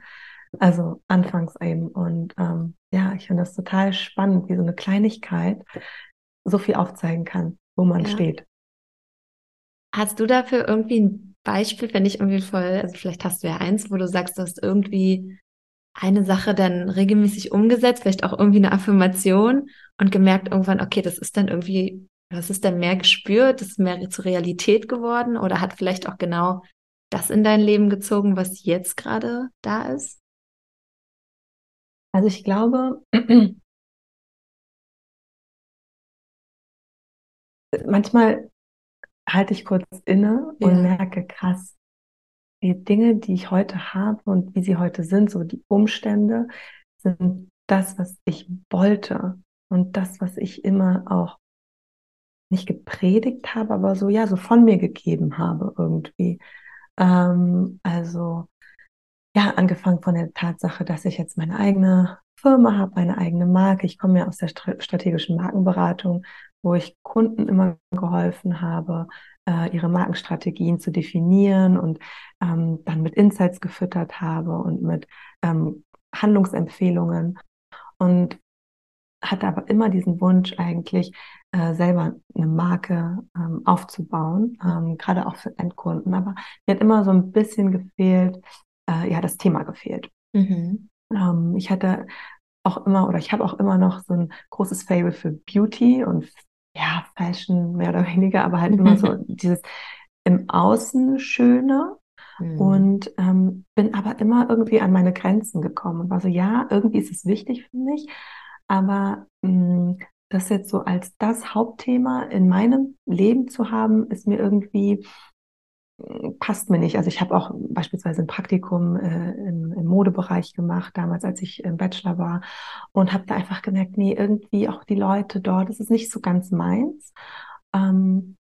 Also anfangs eben. Und ähm, ja, ich finde das total spannend, wie so eine Kleinigkeit so viel aufzeigen kann, wo man ja. steht. Hast du dafür irgendwie ein Beispiel, wenn ich irgendwie voll, also vielleicht hast du ja eins, wo du sagst, du hast irgendwie eine Sache dann regelmäßig umgesetzt, vielleicht auch irgendwie eine Affirmation und gemerkt irgendwann, okay, das ist dann irgendwie, was ist dann mehr gespürt, das ist mehr zur Realität geworden oder hat vielleicht auch genau das in dein Leben gezogen, was jetzt gerade da ist? Also ich glaube, manchmal halte ich kurz inne und ja. merke, krass, die Dinge, die ich heute habe und wie sie heute sind, so die Umstände, sind das, was ich wollte und das, was ich immer auch nicht gepredigt habe, aber so, ja, so von mir gegeben habe irgendwie. Ähm, also, ja, angefangen von der Tatsache, dass ich jetzt meine eigene Firma habe, meine eigene Marke. Ich komme ja aus der strategischen Markenberatung, wo ich Kunden immer geholfen habe, äh, ihre Markenstrategien zu definieren und ähm, dann mit Insights gefüttert habe und mit ähm, Handlungsempfehlungen und hatte aber immer diesen Wunsch eigentlich äh, selber eine Marke ähm, aufzubauen, ähm, gerade auch für Endkunden. Aber mir hat immer so ein bisschen gefehlt, äh, ja, das Thema gefehlt. Mhm. Ähm, ich hatte auch immer oder ich habe auch immer noch so ein großes Fable für Beauty und ja, Fashion mehr oder weniger, aber halt immer so dieses im Außen Schöne. Mhm. Und ähm, bin aber immer irgendwie an meine Grenzen gekommen und war so, ja, irgendwie ist es wichtig für mich, aber mh, hm, das jetzt so als das Hauptthema in meinem Leben zu haben, ist mir irgendwie passt mir nicht. Also ich habe auch beispielsweise ein Praktikum äh, im, im, Modebereich gemacht, damals als ich im Bachelor war und habe da einfach gemerkt, nee, irgendwie auch die Leute dort, das ist nicht so ganz meins. Ähm,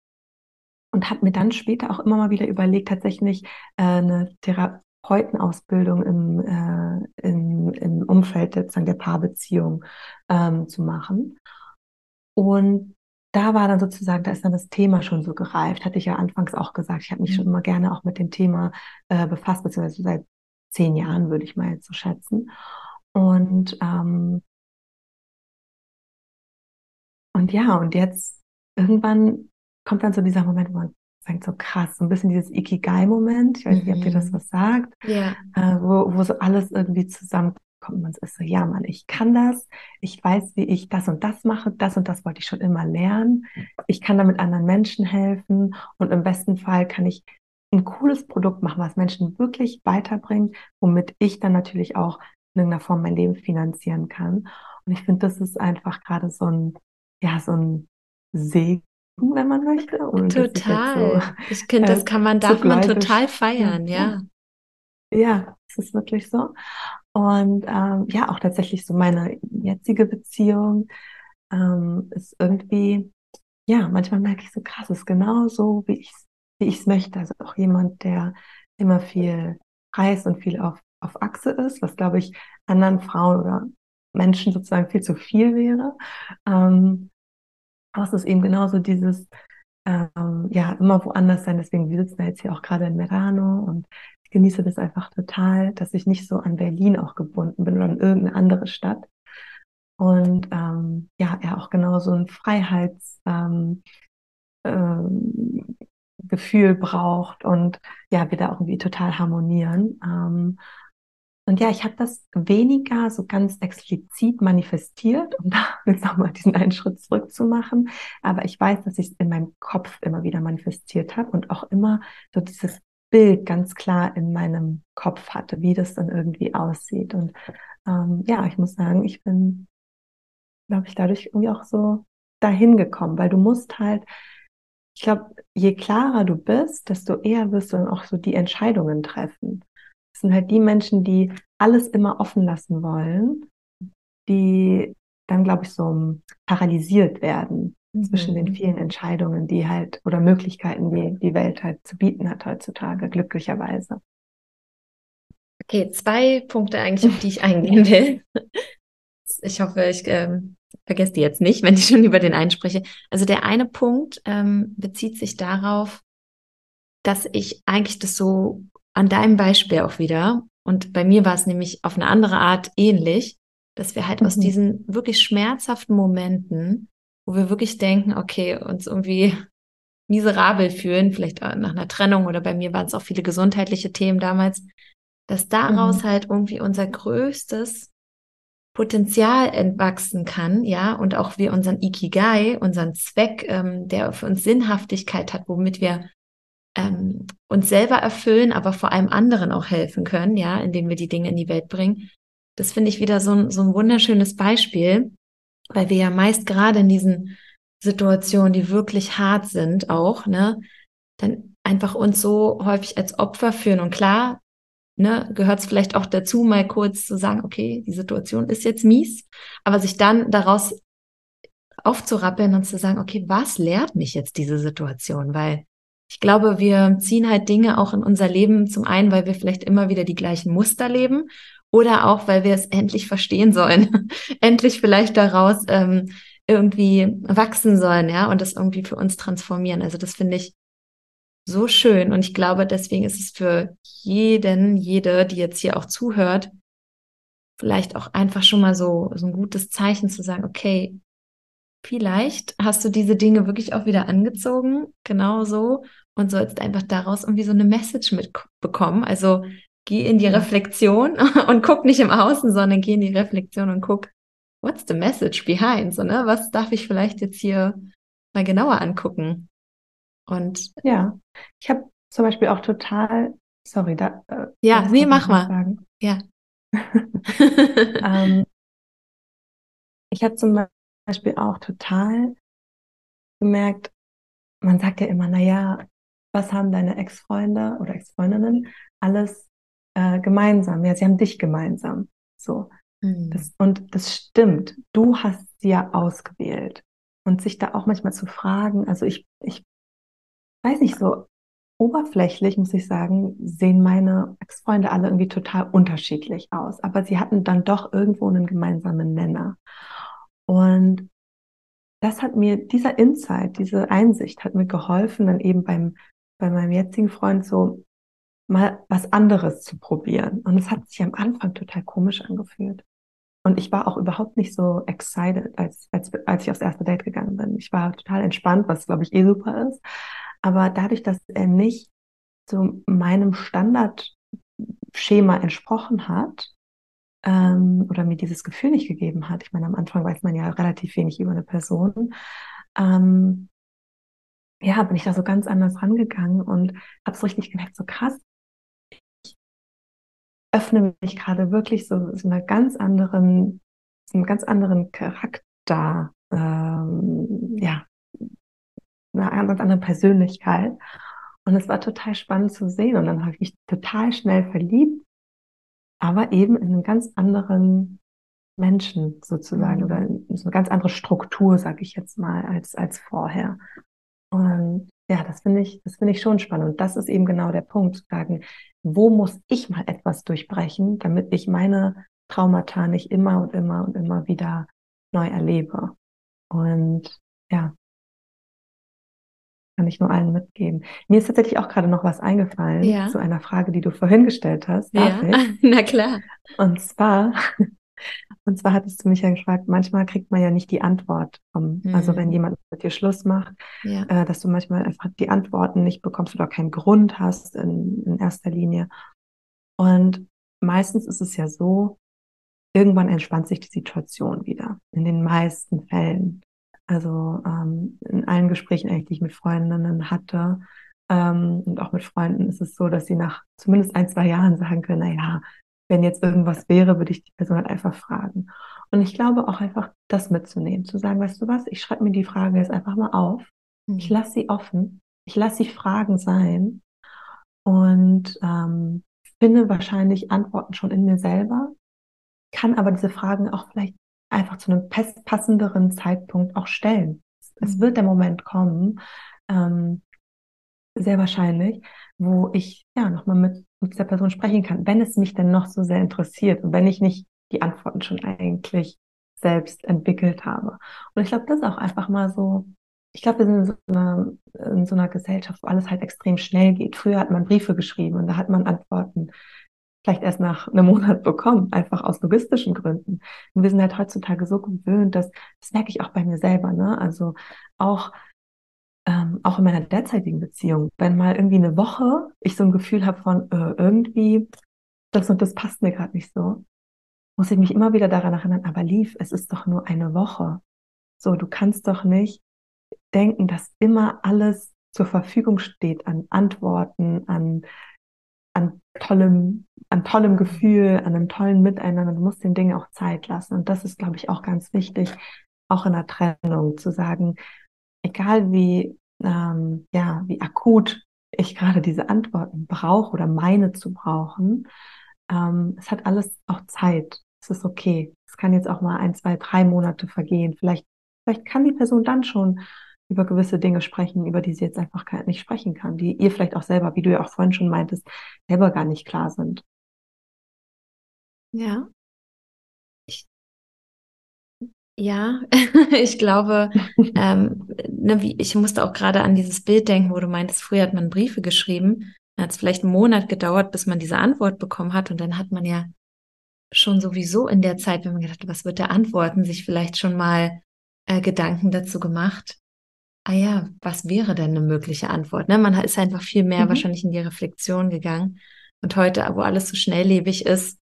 und habe mir dann später auch immer mal wieder überlegt, tatsächlich äh, eine Therapeutenausbildung im, äh, im, im Umfeld der, der Paarbeziehung ähm, zu machen. Und da war dann sozusagen, da ist dann das Thema schon so gereift. Hatte ich ja anfangs auch gesagt, ich habe mich mhm. schon immer gerne auch mit dem Thema äh, befasst, beziehungsweise seit zehn Jahren würde ich mal jetzt so schätzen. Und ähm, und ja, und jetzt irgendwann kommt dann so dieser Moment, wo man sagt, so krass, so ein bisschen dieses Ikigai-Moment, ich weiß nicht, ob dir das mhm. was sagt, ja. äh, wo, wo so alles irgendwie zusammenkommt. Man ist so, ja, Mann, ich kann das, ich weiß, wie ich das und das mache, das und das wollte ich schon immer lernen. Ich kann damit anderen Menschen helfen und im besten Fall kann ich ein cooles Produkt machen, was Menschen wirklich weiterbringt, womit ich dann natürlich auch in irgendeiner Form mein Leben finanzieren kann. Und ich finde, das ist einfach gerade so ein, ja, so ein Segen wenn man möchte. Und total. So, ich finde, das äh, kann man, darf man total feiern, ja. Ja, es ist wirklich so. Und ähm, ja, auch tatsächlich so meine jetzige Beziehung ähm, ist irgendwie, ja, manchmal merke ich so krass, ist genau so, wie ich es wie ich's möchte. Also auch jemand, der immer viel reist und viel auf, auf Achse ist, was glaube ich anderen Frauen oder Menschen sozusagen viel zu viel wäre. Ähm, aber es ist eben genauso dieses, ähm, ja, immer woanders sein. Deswegen, wir sitzen jetzt hier auch gerade in Merano und genieße das einfach total, dass ich nicht so an Berlin auch gebunden bin oder an irgendeine andere Stadt. Und ähm, ja, er auch genauso ein Freiheits, ähm, ähm, braucht und ja, wir da irgendwie total harmonieren. Ähm, und ja, ich habe das weniger so ganz explizit manifestiert, um da jetzt nochmal diesen einen Schritt zurück zu machen. Aber ich weiß, dass ich es in meinem Kopf immer wieder manifestiert habe und auch immer so dieses Bild ganz klar in meinem Kopf hatte, wie das dann irgendwie aussieht. Und ähm, ja, ich muss sagen, ich bin, glaube ich, dadurch irgendwie auch so dahin gekommen, weil du musst halt, ich glaube, je klarer du bist, desto eher wirst du dann auch so die Entscheidungen treffen. Das sind halt die Menschen, die alles immer offen lassen wollen, die dann, glaube ich, so paralysiert werden mhm. zwischen den vielen Entscheidungen, die halt oder Möglichkeiten, die die Welt halt zu bieten hat heutzutage, glücklicherweise. Okay, zwei Punkte eigentlich, auf die ich eingehen will. Ich hoffe, ich ähm, vergesse die jetzt nicht, wenn ich schon über den einen spreche. Also der eine Punkt ähm, bezieht sich darauf, dass ich eigentlich das so an deinem Beispiel auch wieder, und bei mir war es nämlich auf eine andere Art ähnlich, dass wir halt mhm. aus diesen wirklich schmerzhaften Momenten, wo wir wirklich denken, okay, uns irgendwie miserabel fühlen, vielleicht nach einer Trennung oder bei mir waren es auch viele gesundheitliche Themen damals, dass daraus mhm. halt irgendwie unser größtes Potenzial entwachsen kann, ja, und auch wir unseren Ikigai, unseren Zweck, ähm, der für uns Sinnhaftigkeit hat, womit wir ähm, uns selber erfüllen, aber vor allem anderen auch helfen können, ja, indem wir die Dinge in die Welt bringen. Das finde ich wieder so ein, so ein wunderschönes Beispiel, weil wir ja meist gerade in diesen Situationen, die wirklich hart sind, auch, ne, dann einfach uns so häufig als Opfer fühlen. Und klar, ne, gehört es vielleicht auch dazu, mal kurz zu sagen, okay, die Situation ist jetzt mies, aber sich dann daraus aufzurappeln und zu sagen, okay, was lehrt mich jetzt diese Situation? Weil ich glaube, wir ziehen halt Dinge auch in unser Leben zum einen, weil wir vielleicht immer wieder die gleichen Muster leben oder auch, weil wir es endlich verstehen sollen, endlich vielleicht daraus ähm, irgendwie wachsen sollen, ja, und das irgendwie für uns transformieren. Also das finde ich so schön und ich glaube, deswegen ist es für jeden, jede, die jetzt hier auch zuhört, vielleicht auch einfach schon mal so, so ein gutes Zeichen zu sagen, okay, vielleicht hast du diese Dinge wirklich auch wieder angezogen, genau so, und sollst einfach daraus irgendwie so eine Message mitbekommen. Also geh in die Reflexion und guck nicht im Außen, sondern geh in die Reflexion und guck, what's the message behind? So, ne? Was darf ich vielleicht jetzt hier mal genauer angucken? Und ja, ich habe zum Beispiel auch total, sorry, da. Äh, ja, nee, mach mal. Sagen. Ja. ähm, ich habe zum Beispiel auch total gemerkt, man sagt ja immer, naja, was haben deine Ex-Freunde oder Ex-Freundinnen alles äh, gemeinsam? Ja, sie haben dich gemeinsam. So. Mhm. Das, und das stimmt. Du hast sie ja ausgewählt. Und sich da auch manchmal zu fragen, also ich, ich weiß nicht, so oberflächlich muss ich sagen, sehen meine Ex-Freunde alle irgendwie total unterschiedlich aus. Aber sie hatten dann doch irgendwo einen gemeinsamen Nenner. Und das hat mir, dieser Insight, diese Einsicht hat mir geholfen, dann eben beim bei meinem jetzigen Freund so mal was anderes zu probieren. Und es hat sich am Anfang total komisch angefühlt. und ich war auch überhaupt nicht so excited, als, als, als ich aufs erste Date gegangen bin. Ich war total entspannt, was glaube ich eh super ist. Aber dadurch, dass er nicht zu meinem Standardschema entsprochen hat, ähm, oder mir dieses Gefühl nicht gegeben hat, ich meine, am Anfang weiß man ja relativ wenig über eine Person, ähm, ja, bin ich da so ganz anders rangegangen und habe es richtig gemerkt, so krass, öffne mich gerade wirklich so, so einer ganz anderen, so einem ganz anderen Charakter, ähm, ja, einer ganz anderen Persönlichkeit. Und es war total spannend zu sehen. Und dann habe ich mich total schnell verliebt, aber eben in einen ganz anderen Menschen sozusagen mhm. oder in so eine ganz andere Struktur, sage ich jetzt mal, als, als vorher. Und ja, das finde ich, das finde ich schon spannend. Und das ist eben genau der Punkt, zu sagen, wo muss ich mal etwas durchbrechen, damit ich meine Traumata nicht immer und immer und immer wieder neu erlebe. Und ja, kann ich nur allen mitgeben. Mir ist tatsächlich auch gerade noch was eingefallen ja. zu einer Frage, die du vorhin gestellt hast. Darf ja, na klar. Und zwar und zwar hattest du mich ja gefragt, manchmal kriegt man ja nicht die Antwort. Um, mhm. Also wenn mhm. jemand mit dir Schluss macht, ja. äh, dass du manchmal einfach die Antworten nicht bekommst oder keinen Grund hast in, in erster Linie. Und meistens ist es ja so, irgendwann entspannt sich die Situation wieder. In den meisten Fällen. Also ähm, in allen Gesprächen eigentlich, die ich mit Freundinnen hatte ähm, und auch mit Freunden ist es so, dass sie nach zumindest ein, zwei Jahren sagen können, na ja, wenn jetzt irgendwas wäre, würde ich die Person halt einfach fragen. Und ich glaube auch einfach, das mitzunehmen, zu sagen, weißt du was, ich schreibe mir die Frage jetzt einfach mal auf. Mhm. Ich lasse sie offen. Ich lasse sie Fragen sein und ähm, finde wahrscheinlich Antworten schon in mir selber, kann aber diese Fragen auch vielleicht einfach zu einem passenderen Zeitpunkt auch stellen. Mhm. Es wird der Moment kommen, ähm, sehr wahrscheinlich, wo ich ja nochmal mit, mit dieser Person sprechen kann, wenn es mich denn noch so sehr interessiert und wenn ich nicht die Antworten schon eigentlich selbst entwickelt habe. Und ich glaube, das ist auch einfach mal so, ich glaube, wir sind in so, einer, in so einer Gesellschaft, wo alles halt extrem schnell geht. Früher hat man Briefe geschrieben und da hat man Antworten vielleicht erst nach einem Monat bekommen, einfach aus logistischen Gründen. Und wir sind halt heutzutage so gewöhnt, dass, das merke ich auch bei mir selber, ne? Also auch ähm, auch in meiner derzeitigen Beziehung, wenn mal irgendwie eine Woche ich so ein Gefühl habe von äh, irgendwie, das und das passt mir gerade nicht so, muss ich mich immer wieder daran erinnern, aber lief, es ist doch nur eine Woche. So, du kannst doch nicht denken, dass immer alles zur Verfügung steht an Antworten, an, an tollem, an tollem Gefühl, an einem tollen Miteinander. Du musst den Dingen auch Zeit lassen. Und das ist, glaube ich, auch ganz wichtig, auch in der Trennung zu sagen, egal wie, ähm, ja, wie akut ich gerade diese Antworten brauche oder meine zu brauchen, ähm, es hat alles auch Zeit. Es ist okay. Es kann jetzt auch mal ein, zwei, drei Monate vergehen. Vielleicht, vielleicht kann die Person dann schon über gewisse Dinge sprechen, über die sie jetzt einfach nicht sprechen kann, die ihr vielleicht auch selber, wie du ja auch vorhin schon meintest, selber gar nicht klar sind. Ja, ja, ich glaube, ähm, ne, wie, ich musste auch gerade an dieses Bild denken, wo du meintest, früher hat man Briefe geschrieben, hat es vielleicht einen Monat gedauert, bis man diese Antwort bekommen hat und dann hat man ja schon sowieso in der Zeit, wenn man gedacht hat, was wird der antworten, sich vielleicht schon mal äh, Gedanken dazu gemacht. Ah ja, was wäre denn eine mögliche Antwort? Ne? Man ist einfach viel mehr mhm. wahrscheinlich in die Reflexion gegangen. Und heute, wo alles so schnelllebig ist,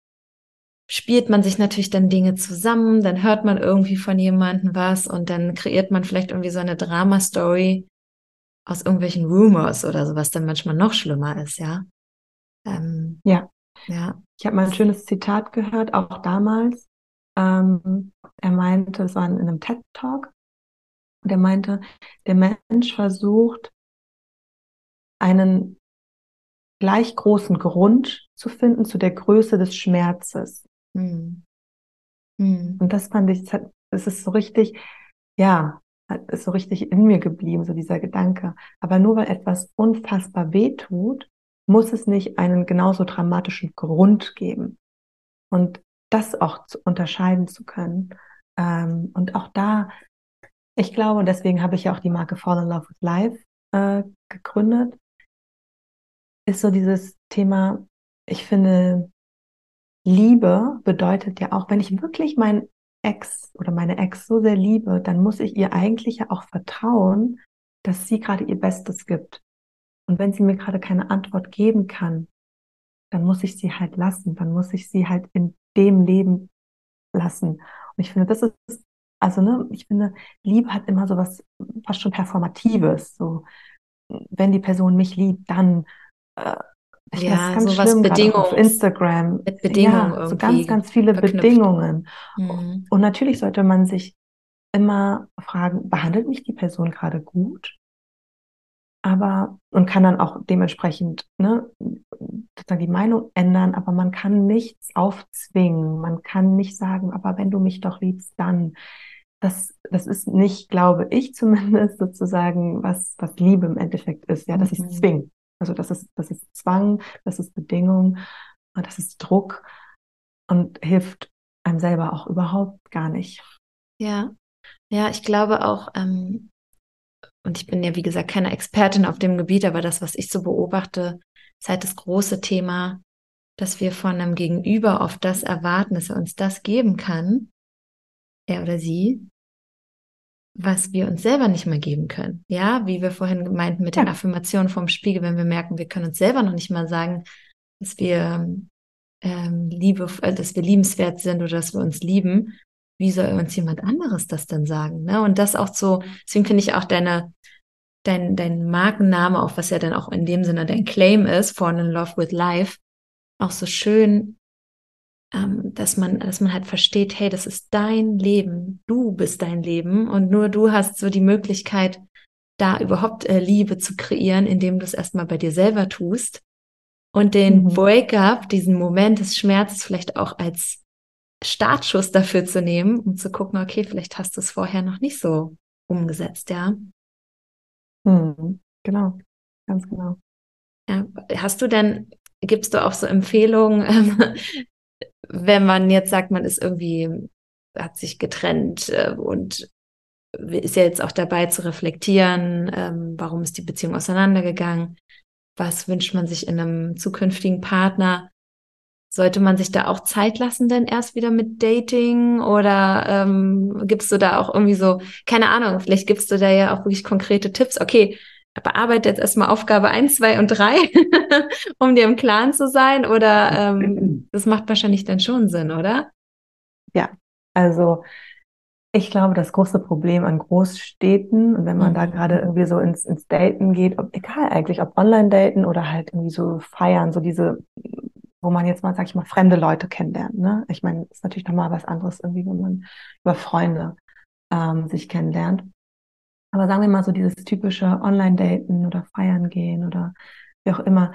spielt man sich natürlich dann Dinge zusammen, dann hört man irgendwie von jemandem was und dann kreiert man vielleicht irgendwie so eine Drama-Story aus irgendwelchen Rumors oder so, was dann manchmal noch schlimmer ist, ja. Ähm, ja. Ja. Ich habe mal ein schönes Zitat gehört, auch damals. Ähm, er meinte, es war in einem TED-Talk, und er meinte, der Mensch versucht, einen gleich großen Grund zu finden zu der Größe des Schmerzes. Hm. Hm. Und das fand ich, es ist so richtig, ja, ist so richtig in mir geblieben, so dieser Gedanke. Aber nur weil etwas unfassbar weh tut, muss es nicht einen genauso dramatischen Grund geben. Und das auch zu unterscheiden zu können. Ähm, und auch da, ich glaube, deswegen habe ich ja auch die Marke Fall in Love with Life äh, gegründet, ist so dieses Thema, ich finde, Liebe bedeutet ja auch, wenn ich wirklich meinen Ex oder meine Ex so sehr liebe, dann muss ich ihr eigentlich ja auch vertrauen, dass sie gerade ihr Bestes gibt. Und wenn sie mir gerade keine Antwort geben kann, dann muss ich sie halt lassen, dann muss ich sie halt in dem Leben lassen. Und ich finde, das ist, also ne, ich finde, Liebe hat immer so was fast schon Performatives. So, wenn die Person mich liebt, dann äh, ich ja, ganz so was Bedingungen auf Instagram. Mit Bedingungen ja, so ganz, ganz viele verknüpft. Bedingungen. Mhm. Und natürlich sollte man sich immer fragen, behandelt mich die Person gerade gut? Aber, und kann dann auch dementsprechend, ne, sozusagen die Meinung ändern, aber man kann nichts aufzwingen. Man kann nicht sagen, aber wenn du mich doch liebst, dann. Das, das ist nicht, glaube ich zumindest, sozusagen, was, was Liebe im Endeffekt ist. Ja, das mhm. ist Zwingen. Also das ist, das ist Zwang, das ist Bedingung, das ist Druck und hilft einem selber auch überhaupt gar nicht. Ja, ja, ich glaube auch, ähm, und ich bin ja wie gesagt keine Expertin auf dem Gebiet, aber das, was ich so beobachte, ist halt das große Thema, dass wir von einem Gegenüber oft das erwarten, dass er uns das geben kann, er oder sie, was wir uns selber nicht mehr geben können. Ja, wie wir vorhin meinten mit ja. den Affirmationen vom Spiegel, wenn wir merken, wir können uns selber noch nicht mal sagen, dass wir ähm, Liebe, äh, dass wir liebenswert sind oder dass wir uns lieben. Wie soll uns jemand anderes das denn sagen? Ne? Und das auch so, deswegen finde ich auch deine, dein, dein Markenname, auch was ja dann auch in dem Sinne dein Claim ist, Fall in Love with Life, auch so schön, ähm, dass man, dass man halt versteht, hey, das ist dein Leben, du bist dein Leben und nur du hast so die Möglichkeit, da überhaupt äh, Liebe zu kreieren, indem du es erstmal bei dir selber tust und den mhm. Breakup, diesen Moment des Schmerzes vielleicht auch als Startschuss dafür zu nehmen, um zu gucken, okay, vielleicht hast du es vorher noch nicht so umgesetzt, ja. Mhm. Genau, ganz genau. Ja, hast du denn, gibst du auch so Empfehlungen, ähm, wenn man jetzt sagt, man ist irgendwie, hat sich getrennt äh, und ist ja jetzt auch dabei zu reflektieren, ähm, warum ist die Beziehung auseinandergegangen, was wünscht man sich in einem zukünftigen Partner. Sollte man sich da auch Zeit lassen, denn erst wieder mit Dating oder ähm, gibst du da auch irgendwie so, keine Ahnung, vielleicht gibst du da ja auch wirklich konkrete Tipps. Okay, bearbeite jetzt erstmal Aufgabe eins, zwei und drei, um dir im Klaren zu sein? Oder ähm, das macht wahrscheinlich dann schon Sinn, oder? Ja, also ich glaube, das große Problem an Großstädten und wenn man mhm. da gerade irgendwie so ins, ins Daten geht, ob, egal eigentlich, ob Online-Daten oder halt irgendwie so feiern, so diese, wo man jetzt mal, sag ich mal, fremde Leute kennenlernt. Ne? Ich meine, ist natürlich nochmal was anderes irgendwie, wenn man über Freunde ähm, sich kennenlernt. Aber sagen wir mal so dieses typische Online-Daten oder feiern gehen oder wie auch immer.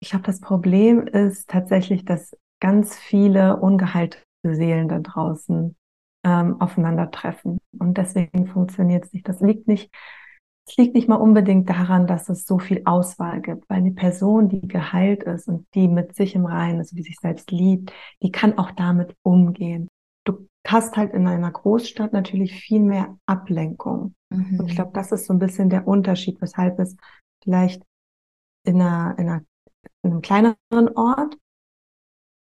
Ich glaube, das Problem ist tatsächlich, dass ganz viele ungeheilte Seelen da draußen ähm, aufeinandertreffen. Und deswegen funktioniert es nicht. Das liegt nicht, es liegt nicht mal unbedingt daran, dass es so viel Auswahl gibt, weil eine Person, die geheilt ist und die mit sich im Reinen ist, die sich selbst liebt, die kann auch damit umgehen. Hast halt in einer Großstadt natürlich viel mehr Ablenkung. Mhm. Und ich glaube, das ist so ein bisschen der Unterschied, weshalb es vielleicht in, einer, in, einer, in einem kleineren Ort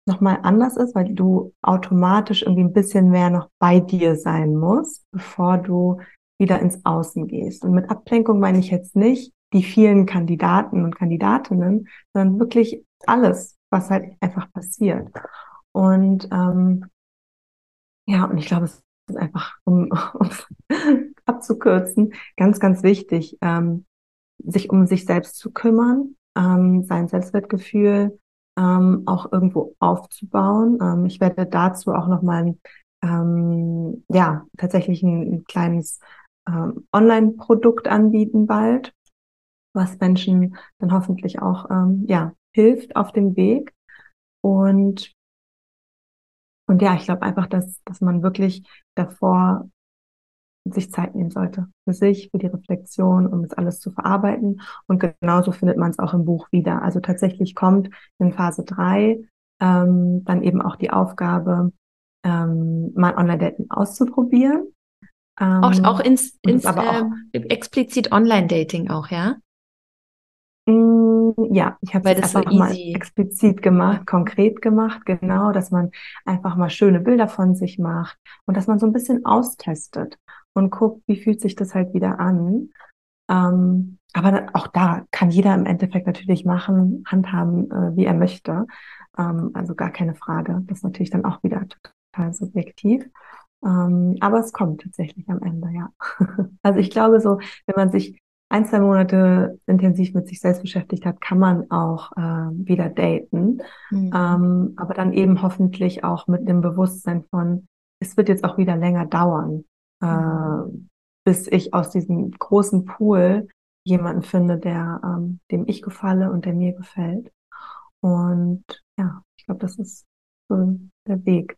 nochmal anders ist, weil du automatisch irgendwie ein bisschen mehr noch bei dir sein musst, bevor du wieder ins Außen gehst. Und mit Ablenkung meine ich jetzt nicht die vielen Kandidaten und Kandidatinnen, sondern wirklich alles, was halt einfach passiert. Und ähm, ja, und ich glaube, es ist einfach, um, um abzukürzen, ganz, ganz wichtig, ähm, sich um sich selbst zu kümmern, ähm, sein Selbstwertgefühl ähm, auch irgendwo aufzubauen. Ähm, ich werde dazu auch nochmal ähm, ja, tatsächlich ein, ein kleines ähm, Online-Produkt anbieten bald, was Menschen dann hoffentlich auch ähm, ja, hilft auf dem Weg. Und und ja, ich glaube einfach, dass, dass man wirklich davor sich Zeit nehmen sollte für sich, für die Reflexion, um das alles zu verarbeiten. Und genauso findet man es auch im Buch wieder. Also tatsächlich kommt in Phase drei ähm, dann eben auch die Aufgabe, ähm, mal Online-Dating auszuprobieren. Ähm, auch, auch ins, ins aber auch, äh, explizit Online-Dating auch, ja? Mm, ja, ich habe es einfach so mal explizit gemacht, konkret gemacht, genau, dass man einfach mal schöne Bilder von sich macht und dass man so ein bisschen austestet und guckt, wie fühlt sich das halt wieder an. Ähm, aber auch da kann jeder im Endeffekt natürlich machen, handhaben, äh, wie er möchte. Ähm, also gar keine Frage. Das ist natürlich dann auch wieder total subjektiv. Ähm, aber es kommt tatsächlich am Ende, ja. also ich glaube so, wenn man sich ein, zwei Monate intensiv mit sich selbst beschäftigt hat, kann man auch äh, wieder daten. Mhm. Ähm, aber dann eben hoffentlich auch mit dem Bewusstsein von, es wird jetzt auch wieder länger dauern, äh, mhm. bis ich aus diesem großen Pool jemanden finde, der ähm, dem ich gefalle und der mir gefällt. Und ja, ich glaube, das ist so der Weg.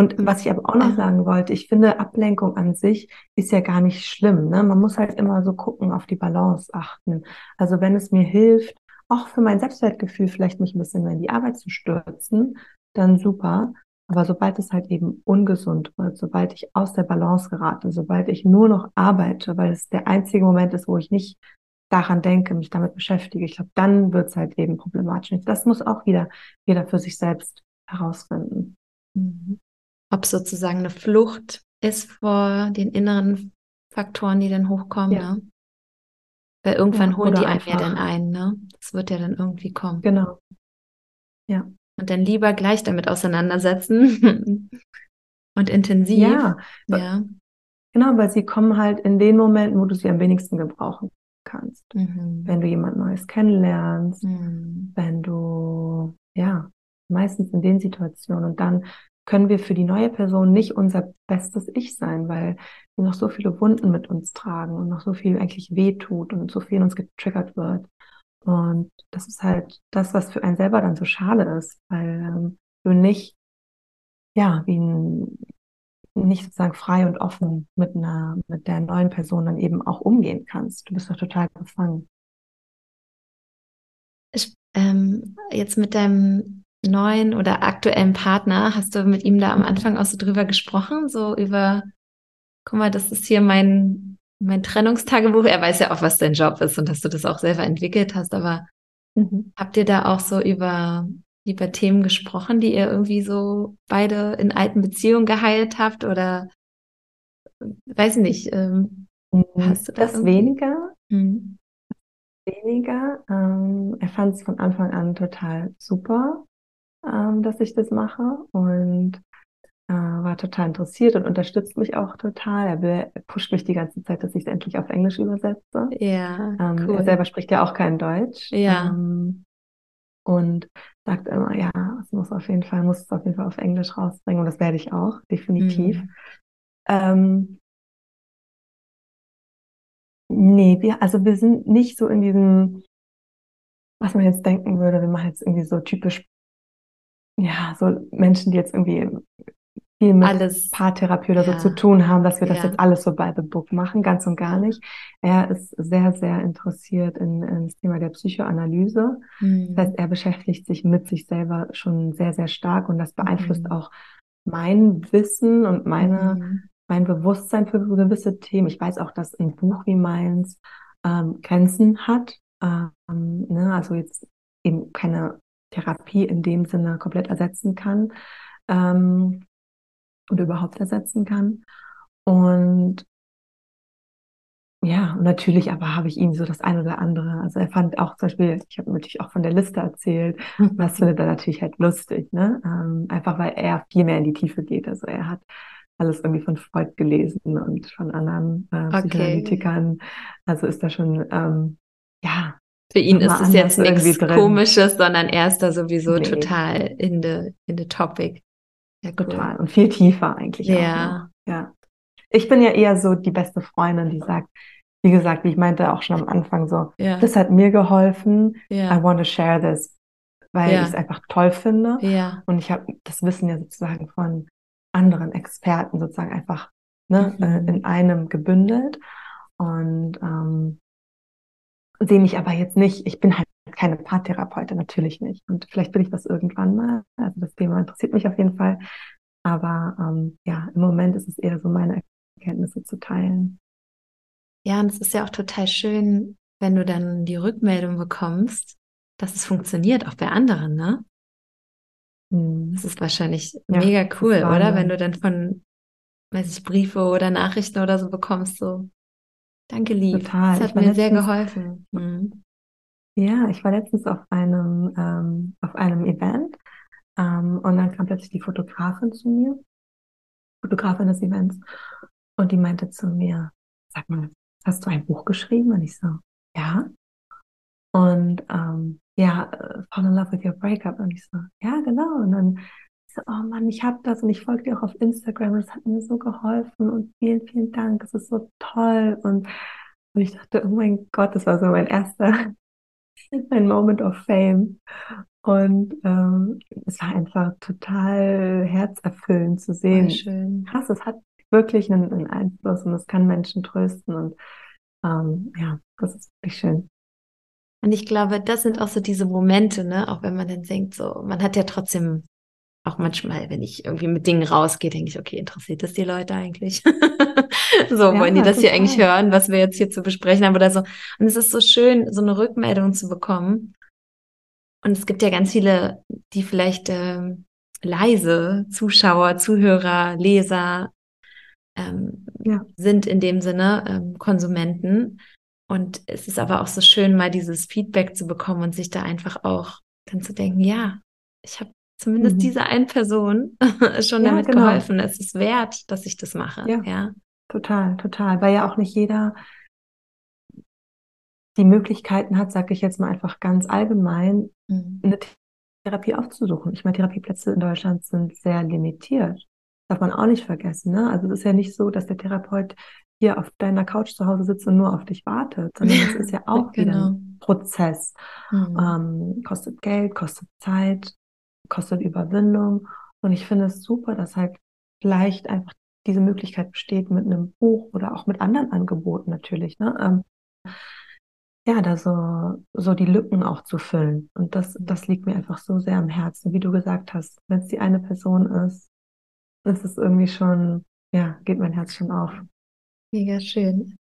Und was ich aber auch noch sagen wollte, ich finde, Ablenkung an sich ist ja gar nicht schlimm. Ne? Man muss halt immer so gucken, auf die Balance achten. Also wenn es mir hilft, auch für mein Selbstwertgefühl vielleicht mich ein bisschen mehr in die Arbeit zu stürzen, dann super. Aber sobald es halt eben ungesund wird, sobald ich aus der Balance gerate, sobald ich nur noch arbeite, weil es der einzige Moment ist, wo ich nicht daran denke, mich damit beschäftige, ich glaube, dann wird es halt eben problematisch. Das muss auch wieder jeder für sich selbst herausfinden. Mhm. Ob sozusagen eine Flucht ist vor den inneren Faktoren, die dann hochkommen, ja. ne? Weil irgendwann ja, holen die einen ja dann ein, ne? Das wird ja dann irgendwie kommen. Genau. Ja. Und dann lieber gleich damit auseinandersetzen und intensiv. Ja. ja. Genau, weil sie kommen halt in den Momenten, wo du sie am wenigsten gebrauchen kannst. Mhm. Wenn du jemand Neues kennenlernst, mhm. wenn du, ja, meistens in den Situationen. Und dann können wir für die neue Person nicht unser bestes Ich sein, weil wir noch so viele Wunden mit uns tragen und noch so viel eigentlich wehtut und so viel in uns getriggert wird. Und das ist halt das, was für einen selber dann so schade ist, weil ähm, du nicht, ja, wie ein, nicht sozusagen frei und offen mit einer, mit der neuen Person dann eben auch umgehen kannst. Du bist doch total gefangen. Ich, ähm, jetzt mit deinem neuen oder aktuellen Partner, hast du mit ihm da am Anfang auch so drüber gesprochen, so über, guck mal, das ist hier mein, mein Trennungstagebuch. Er weiß ja auch, was dein Job ist und dass du das auch selber entwickelt hast, aber mhm. habt ihr da auch so über, über Themen gesprochen, die ihr irgendwie so beide in alten Beziehungen geheilt habt oder weiß nicht, ähm, mhm. hast du das? Das weniger. Mhm. Weniger. Ähm, er fand es von Anfang an total super ähm, dass ich das mache und äh, war total interessiert und unterstützt mich auch total. Er, will, er pusht mich die ganze Zeit, dass ich es endlich auf Englisch übersetze. Ja, ähm, cool. Er selber spricht ja auch kein Deutsch. Ja. Ähm, und sagt immer, ja, es muss auf jeden Fall, muss es auf jeden Fall auf Englisch rausbringen und das werde ich auch, definitiv. Mhm. Ähm, nee, wir, also wir sind nicht so in diesem, was man jetzt denken würde, wir machen jetzt irgendwie so typisch ja, so Menschen, die jetzt irgendwie viel mit alles, Paartherapie oder ja. so zu tun haben, dass wir das ja. jetzt alles so by the book machen, ganz und gar nicht. Er ist sehr, sehr interessiert in, in das Thema der Psychoanalyse. Mhm. Das heißt, er beschäftigt sich mit sich selber schon sehr, sehr stark und das beeinflusst mhm. auch mein Wissen und meine, mhm. mein Bewusstsein für gewisse Themen. Ich weiß auch, dass ein Buch wie meins ähm, Grenzen hat. Ähm, ne? Also jetzt eben keine Therapie in dem Sinne komplett ersetzen kann ähm, und überhaupt ersetzen kann. Und ja, und natürlich aber habe ich ihm so das ein oder andere. Also er fand auch zum Beispiel, ich habe natürlich auch von der Liste erzählt, das findet er natürlich halt lustig, ne? Ähm, einfach weil er viel mehr in die Tiefe geht. Also er hat alles irgendwie von Freud gelesen und von anderen äh, Psychoanalytikern. Okay. Also ist da schon ähm, ja für ihn ist es jetzt nichts Komisches, sondern er ist da sowieso nee. total in the, in the topic. Ja, cool. Total. Und viel tiefer eigentlich ja. auch. Ja. Ich bin ja eher so die beste Freundin, die sagt, wie gesagt, wie ich meinte auch schon am Anfang so, ja. das hat mir geholfen. Ja. I want to share this, weil ich es einfach toll finde. Ja. Und ich habe das Wissen ja sozusagen von anderen Experten sozusagen einfach ne, mhm. äh, in einem gebündelt. Und ähm, sehe mich aber jetzt nicht, ich bin halt keine Paartherapeutin, natürlich nicht. Und vielleicht will ich das irgendwann mal. Also das Thema interessiert mich auf jeden Fall. Aber ähm, ja, im Moment ist es eher so meine Erkenntnisse zu teilen. Ja, und es ist ja auch total schön, wenn du dann die Rückmeldung bekommst, dass es funktioniert, auch bei anderen, ne? Mhm. Das ist wahrscheinlich ja, mega cool, oder? Wenn du dann von, weiß ich, Briefe oder Nachrichten oder so bekommst, so, danke lieb. Total. Das hat mir sehr geholfen. Mhm. Ja, ich war letztens auf einem, ähm, auf einem Event ähm, und dann kam plötzlich die Fotografin zu mir, Fotografin des Events, und die meinte zu mir, sag mal, hast du ein Buch geschrieben? Und ich so, ja. Und ähm, ja, äh, Fall in Love with Your Breakup. Und ich so, ja, genau. Und dann so, oh Mann, ich habe das und ich folge dir auch auf Instagram es hat mir so geholfen und vielen, vielen Dank. Es ist so toll. Und, und ich dachte, oh mein Gott, das war so mein erster, mein Moment of Fame. Und ähm, es war einfach total herzerfüllend zu sehen. schön. Krass, es hat wirklich einen, einen Einfluss und es kann Menschen trösten. Und ähm, ja, das ist wirklich schön. Und ich glaube, das sind auch so diese Momente, ne, auch wenn man dann denkt, so, man hat ja trotzdem auch manchmal, wenn ich irgendwie mit Dingen rausgehe, denke ich, okay, interessiert das die Leute eigentlich? so, ja, wollen die das total. hier eigentlich hören, was wir jetzt hier zu besprechen haben oder so? Und es ist so schön, so eine Rückmeldung zu bekommen. Und es gibt ja ganz viele, die vielleicht äh, leise Zuschauer, Zuhörer, Leser ähm, ja. sind in dem Sinne ähm, Konsumenten. Und es ist aber auch so schön, mal dieses Feedback zu bekommen und sich da einfach auch dann zu denken, ja, ich habe zumindest mhm. diese eine Person schon ja, damit genau. geholfen. Es ist wert, dass ich das mache. Ja, ja, total, total. Weil ja auch nicht jeder die Möglichkeiten hat, sage ich jetzt mal einfach ganz allgemein, mhm. eine Therapie aufzusuchen. Ich meine, Therapieplätze in Deutschland sind sehr limitiert. Darf man auch nicht vergessen. Ne? Also es ist ja nicht so, dass der Therapeut hier auf deiner Couch zu Hause sitzt und nur auf dich wartet, sondern es ist ja auch genau. wieder ein Prozess. Mhm. Ähm, kostet Geld, kostet Zeit, kostet Überwindung. Und ich finde es super, dass halt vielleicht einfach diese Möglichkeit besteht mit einem Buch oder auch mit anderen Angeboten natürlich. Ne? Ähm, ja, da so, so die Lücken auch zu füllen. Und das, das liegt mir einfach so sehr am Herzen. Wie du gesagt hast, wenn es die eine Person ist, ist es irgendwie schon, ja, geht mein Herz schon auf. Mega schön.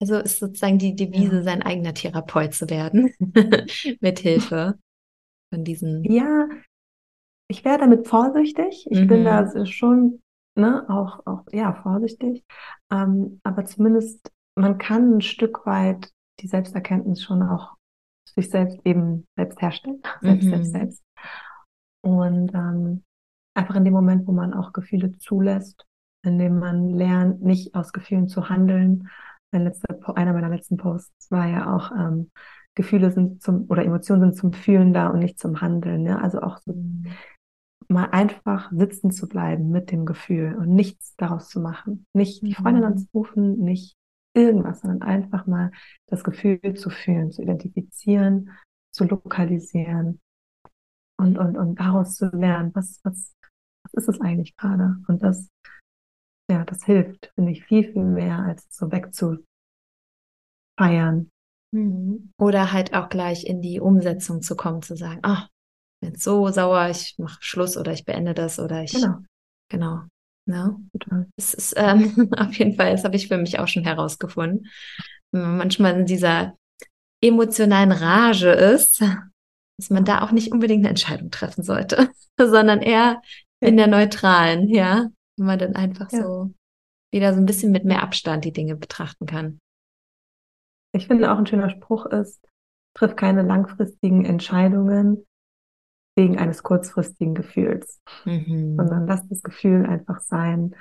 Also ist sozusagen die Devise, ja. sein eigener Therapeut zu werden, mit Hilfe von diesen. Ja, ich wäre damit vorsichtig. Ich mhm. bin da mhm. schon, ne, auch, auch, ja, vorsichtig. Ähm, aber zumindest, man kann ein Stück weit die Selbsterkenntnis schon auch sich selbst eben selbst herstellen. Selbst, mhm. selbst, selbst. Und ähm, einfach in dem Moment, wo man auch Gefühle zulässt indem man lernt, nicht aus Gefühlen zu handeln. Mein letzter, einer meiner letzten Posts war ja auch, ähm, Gefühle sind zum, oder Emotionen sind zum Fühlen da und nicht zum Handeln. Ja? Also auch so mhm. Mal einfach sitzen zu bleiben mit dem Gefühl und nichts daraus zu machen. Nicht die Freundin mhm. anzurufen, nicht irgendwas, sondern einfach mal das Gefühl zu fühlen, zu identifizieren, zu lokalisieren und, und, und daraus zu lernen, was, was, was ist es eigentlich gerade? Und das ja, das hilft, finde ich, viel, viel mehr, als so wegzufeiern. Mhm. Oder halt auch gleich in die Umsetzung zu kommen, zu sagen, ah, oh, bin jetzt so sauer, ich mache Schluss oder ich beende das oder ich. Genau. Genau. Ja. Es ist ähm, auf jeden Fall, das habe ich für mich auch schon herausgefunden. Wenn man manchmal in dieser emotionalen Rage ist, dass man da auch nicht unbedingt eine Entscheidung treffen sollte, sondern eher in der neutralen, ja. Wenn man dann einfach ja. so wieder so ein bisschen mit mehr Abstand die Dinge betrachten kann. Ich finde auch ein schöner Spruch ist, triff keine langfristigen Entscheidungen wegen eines kurzfristigen Gefühls, mhm. sondern lass das Gefühl einfach sein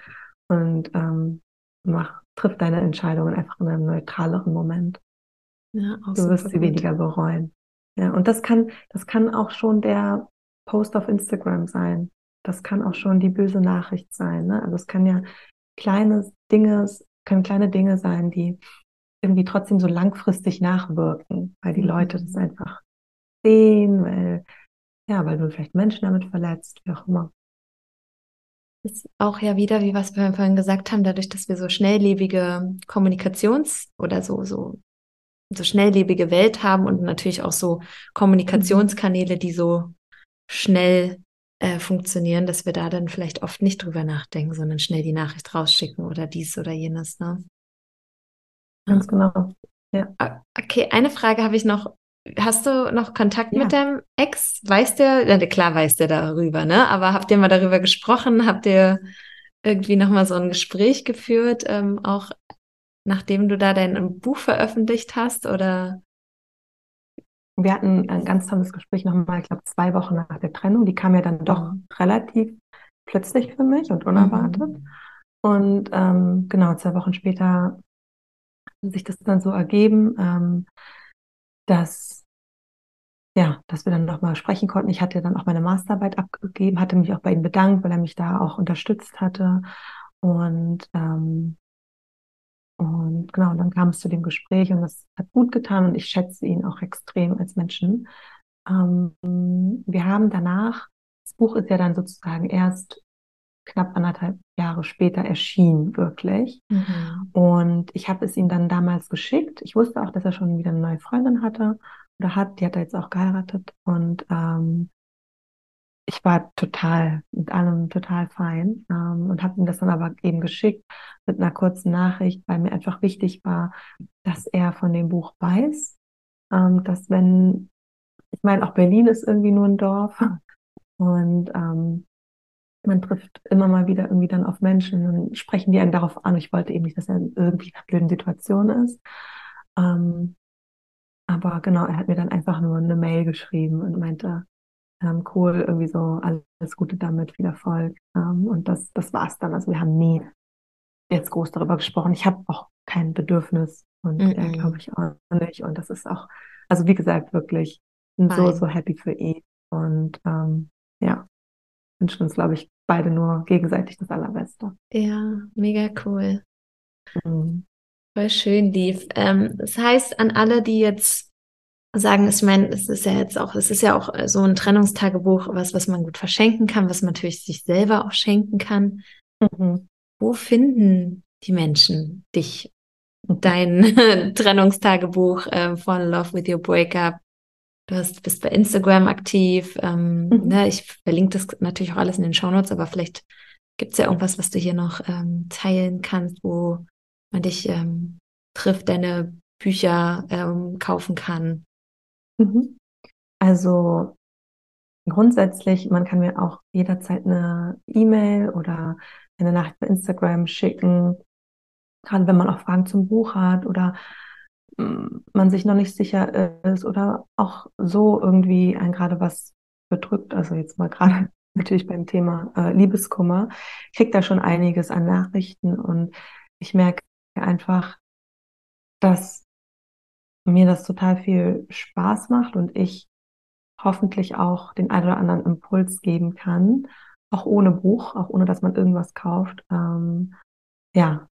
und ähm, mach, triff deine Entscheidungen einfach in einem neutraleren Moment. Ja, du wirst sie weniger bereuen. Ja, und das kann, das kann auch schon der Post auf Instagram sein das kann auch schon die böse Nachricht sein. Ne? Also es kann ja kleine Dinge, können kleine Dinge sein, die irgendwie trotzdem so langfristig nachwirken, weil die Leute das mhm. einfach sehen, weil, ja, weil du vielleicht Menschen damit verletzt, wie auch immer. Das ist auch ja wieder, wie was wir vorhin gesagt haben, dadurch, dass wir so schnelllebige Kommunikations- oder so, so, so schnelllebige Welt haben und natürlich auch so Kommunikationskanäle, die so schnell äh, funktionieren, dass wir da dann vielleicht oft nicht drüber nachdenken, sondern schnell die Nachricht rausschicken oder dies oder jenes. Ne? Ganz genau. Ja. Okay, eine Frage habe ich noch hast du noch Kontakt ja. mit deinem Ex? Weiß der, ja, klar weiß der darüber, ne? Aber habt ihr mal darüber gesprochen? Habt ihr irgendwie nochmal so ein Gespräch geführt, ähm, auch nachdem du da dein Buch veröffentlicht hast oder? Wir hatten ein ganz tolles Gespräch nochmal, ich glaube, zwei Wochen nach der Trennung. Die kam ja dann doch mhm. relativ plötzlich für mich und unerwartet. Mhm. Und ähm, genau, zwei Wochen später hat sich das dann so ergeben, ähm, dass ja, dass wir dann nochmal sprechen konnten. Ich hatte dann auch meine Masterarbeit abgegeben, hatte mich auch bei ihm bedankt, weil er mich da auch unterstützt hatte. Und, ähm, und genau, dann kam es zu dem Gespräch und das hat gut getan und ich schätze ihn auch extrem als Menschen. Ähm, wir haben danach, das Buch ist ja dann sozusagen erst knapp anderthalb Jahre später erschienen, wirklich. Mhm. Und ich habe es ihm dann damals geschickt. Ich wusste auch, dass er schon wieder eine neue Freundin hatte oder hat, die hat er jetzt auch geheiratet und ähm, ich war total mit allem total fein ähm, und habe ihm das dann aber eben geschickt mit einer kurzen Nachricht, weil mir einfach wichtig war, dass er von dem Buch weiß, ähm, dass wenn, ich meine, auch Berlin ist irgendwie nur ein Dorf und ähm, man trifft immer mal wieder irgendwie dann auf Menschen und sprechen die einen darauf an. Ich wollte eben nicht, dass er irgendwie in einer blöden Situation ist. Ähm, aber genau, er hat mir dann einfach nur eine Mail geschrieben und meinte, ähm, cool, irgendwie so alles Gute damit, viel Erfolg. Ähm, und das, das war's dann. Also wir haben nie jetzt groß darüber gesprochen. Ich habe auch kein Bedürfnis und mm er glaube ich auch nicht. Und das ist auch, also wie gesagt, wirklich so, so happy für ihn. Und ähm, ja, wünschen uns, glaube ich, beide nur gegenseitig das Allerbeste. Ja, mega cool. Mhm. Voll schön, lief. Ähm, das heißt, an alle, die jetzt sagen, ich meine, es ist ja jetzt auch, es ist ja auch so ein Trennungstagebuch, was, was man gut verschenken kann, was man natürlich sich selber auch schenken kann. Mhm. Wo finden die Menschen dich? Dein Trennungstagebuch äh, von Love with Your Breakup. Du hast, bist bei Instagram aktiv. Ähm, mhm. ne, ich verlinke das natürlich auch alles in den Show Notes, aber vielleicht gibt es ja irgendwas, was du hier noch ähm, teilen kannst, wo man dich ähm, trifft, deine Bücher ähm, kaufen kann? Mhm. Also grundsätzlich, man kann mir auch jederzeit eine E-Mail oder eine Nachricht bei Instagram schicken, gerade wenn man auch Fragen zum Buch hat oder man sich noch nicht sicher ist oder auch so irgendwie ein gerade was bedrückt, also jetzt mal gerade natürlich beim Thema äh, Liebeskummer, kriegt da schon einiges an Nachrichten und ich merke einfach, dass mir das total viel Spaß macht und ich hoffentlich auch den einen oder anderen Impuls geben kann, auch ohne Buch, auch ohne dass man irgendwas kauft. Ähm, ja,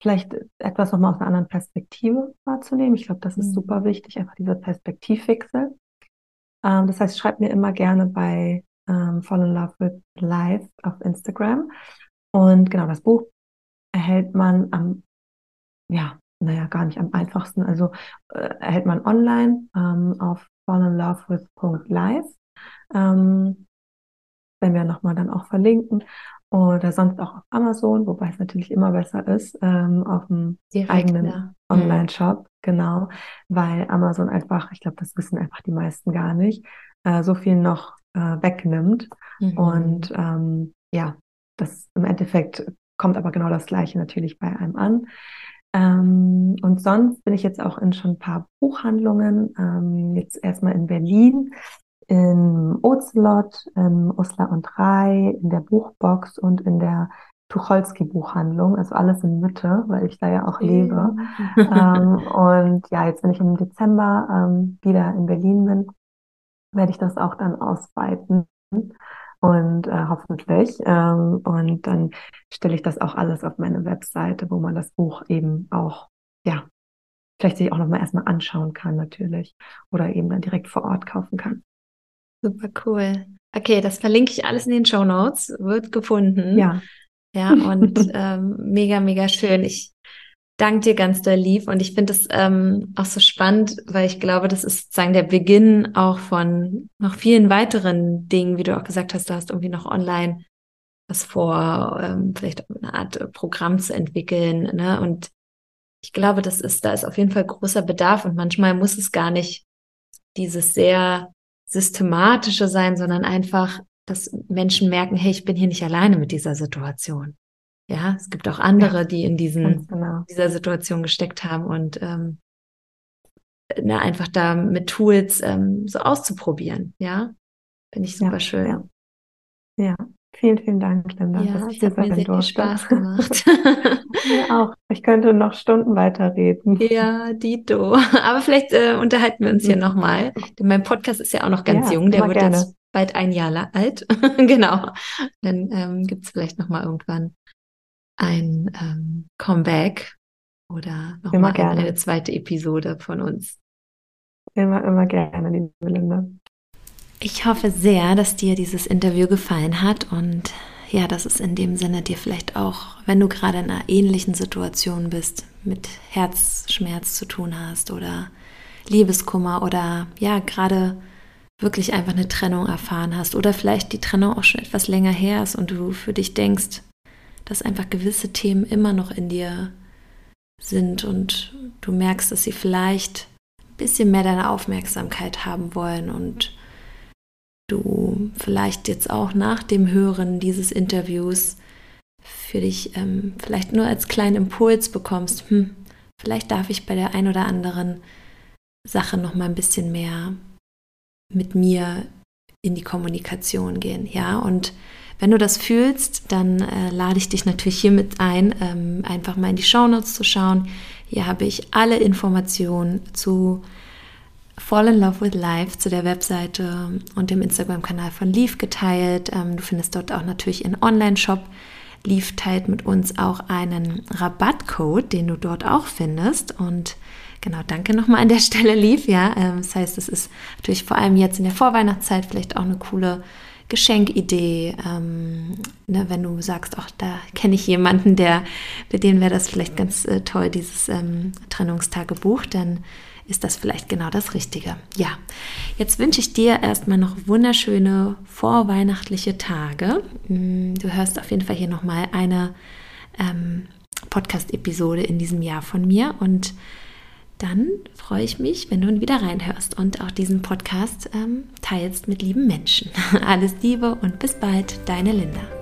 vielleicht etwas nochmal aus einer anderen Perspektive wahrzunehmen. Ich glaube, das ist mhm. super wichtig, einfach dieser Perspektivwechsel. Ähm, das heißt, schreibt mir immer gerne bei ähm, Fall in Love with Life auf Instagram. Und genau, das Buch erhält man am, ja, naja, gar nicht am einfachsten. Also äh, erhält man online ähm, auf fallinlovewith.live. Ähm, wenn wir nochmal dann auch verlinken. Oder sonst auch auf Amazon, wobei es natürlich immer besser ist, ähm, auf dem Direkt, eigenen ja. Mhm. Online-Shop, genau, weil Amazon einfach, ich glaube, das wissen einfach die meisten gar nicht, äh, so viel noch äh, wegnimmt. Mhm. Und ähm, ja, das im Endeffekt kommt aber genau das Gleiche natürlich bei einem an. Ähm, und sonst bin ich jetzt auch in schon ein paar Buchhandlungen, ähm, jetzt erstmal in Berlin, in Ocelot, in Osler und Rai, in der Buchbox und in der Tucholsky Buchhandlung, also alles in Mitte, weil ich da ja auch lebe. ähm, und ja, jetzt wenn ich im Dezember ähm, wieder in Berlin bin, werde ich das auch dann ausweiten und äh, hoffentlich. Ähm, und dann stelle ich das auch alles auf meine Webseite, wo man das Buch eben auch, ja, vielleicht sich auch nochmal erstmal anschauen kann natürlich oder eben dann direkt vor Ort kaufen kann. Super cool. Okay, das verlinke ich alles in den Show Notes, wird gefunden. Ja. Ja, und ähm, mega, mega schön. Ich danke dir ganz doll lieb und ich finde es ähm, auch so spannend, weil ich glaube, das ist sozusagen der Beginn auch von noch vielen weiteren Dingen, wie du auch gesagt hast, du hast irgendwie noch online was vor, ähm, vielleicht eine Art äh, Programm zu entwickeln. Ne? Und ich glaube, das ist, da ist auf jeden Fall großer Bedarf und manchmal muss es gar nicht dieses sehr systematische sein, sondern einfach, dass Menschen merken, hey, ich bin hier nicht alleine mit dieser Situation. Ja, es gibt auch andere, ja, die in diesen, genau. dieser Situation gesteckt haben und ähm, na, einfach da mit Tools ähm, so auszuprobieren. Ja, finde ich super ja, schön. Ja. ja. Vielen, vielen Dank, Linda. Ja, es hat mir sehr viel Spaß gemacht. mir auch. Ich könnte noch Stunden weiterreden. Ja, Dito. Aber vielleicht äh, unterhalten wir uns hier nochmal. Denn mein Podcast ist ja auch noch ganz ja, jung. Der wird gerne. jetzt bald ein Jahr alt. genau. Dann ähm, gibt es vielleicht nochmal irgendwann ein ähm, Comeback oder nochmal eine, eine zweite Episode von uns. Immer, immer gerne, liebe Linda. Ich hoffe sehr, dass dir dieses Interview gefallen hat und ja, dass es in dem Sinne dir vielleicht auch, wenn du gerade in einer ähnlichen Situation bist, mit Herzschmerz zu tun hast oder Liebeskummer oder ja, gerade wirklich einfach eine Trennung erfahren hast oder vielleicht die Trennung auch schon etwas länger her ist und du für dich denkst, dass einfach gewisse Themen immer noch in dir sind und du merkst, dass sie vielleicht ein bisschen mehr deine Aufmerksamkeit haben wollen und du vielleicht jetzt auch nach dem Hören dieses Interviews für dich ähm, vielleicht nur als kleinen Impuls bekommst, hm, vielleicht darf ich bei der ein oder anderen Sache noch mal ein bisschen mehr mit mir in die Kommunikation gehen, ja und wenn du das fühlst, dann äh, lade ich dich natürlich hiermit ein, ähm, einfach mal in die Shownotes zu schauen. Hier habe ich alle Informationen zu Fall in Love with Life zu der Webseite und dem Instagram-Kanal von Leaf geteilt. Ähm, du findest dort auch natürlich ihren Online-Shop. Leaf teilt mit uns auch einen Rabattcode, den du dort auch findest. Und genau, danke nochmal an der Stelle, Leaf. Ja, ähm, das heißt, es ist natürlich vor allem jetzt in der Vorweihnachtszeit vielleicht auch eine coole Geschenkidee. Ähm, ne, wenn du sagst, ach, da kenne ich jemanden, der, für den wäre das vielleicht ganz äh, toll, dieses ähm, Trennungstagebuch, dann ist das vielleicht genau das Richtige. Ja, jetzt wünsche ich dir erstmal noch wunderschöne vorweihnachtliche Tage. Mm, du hörst auf jeden Fall hier nochmal eine ähm, Podcast-Episode in diesem Jahr von mir und dann freue ich mich, wenn du wieder reinhörst und auch diesen Podcast ähm, teilst mit lieben Menschen. Alles Liebe und bis bald, deine Linda.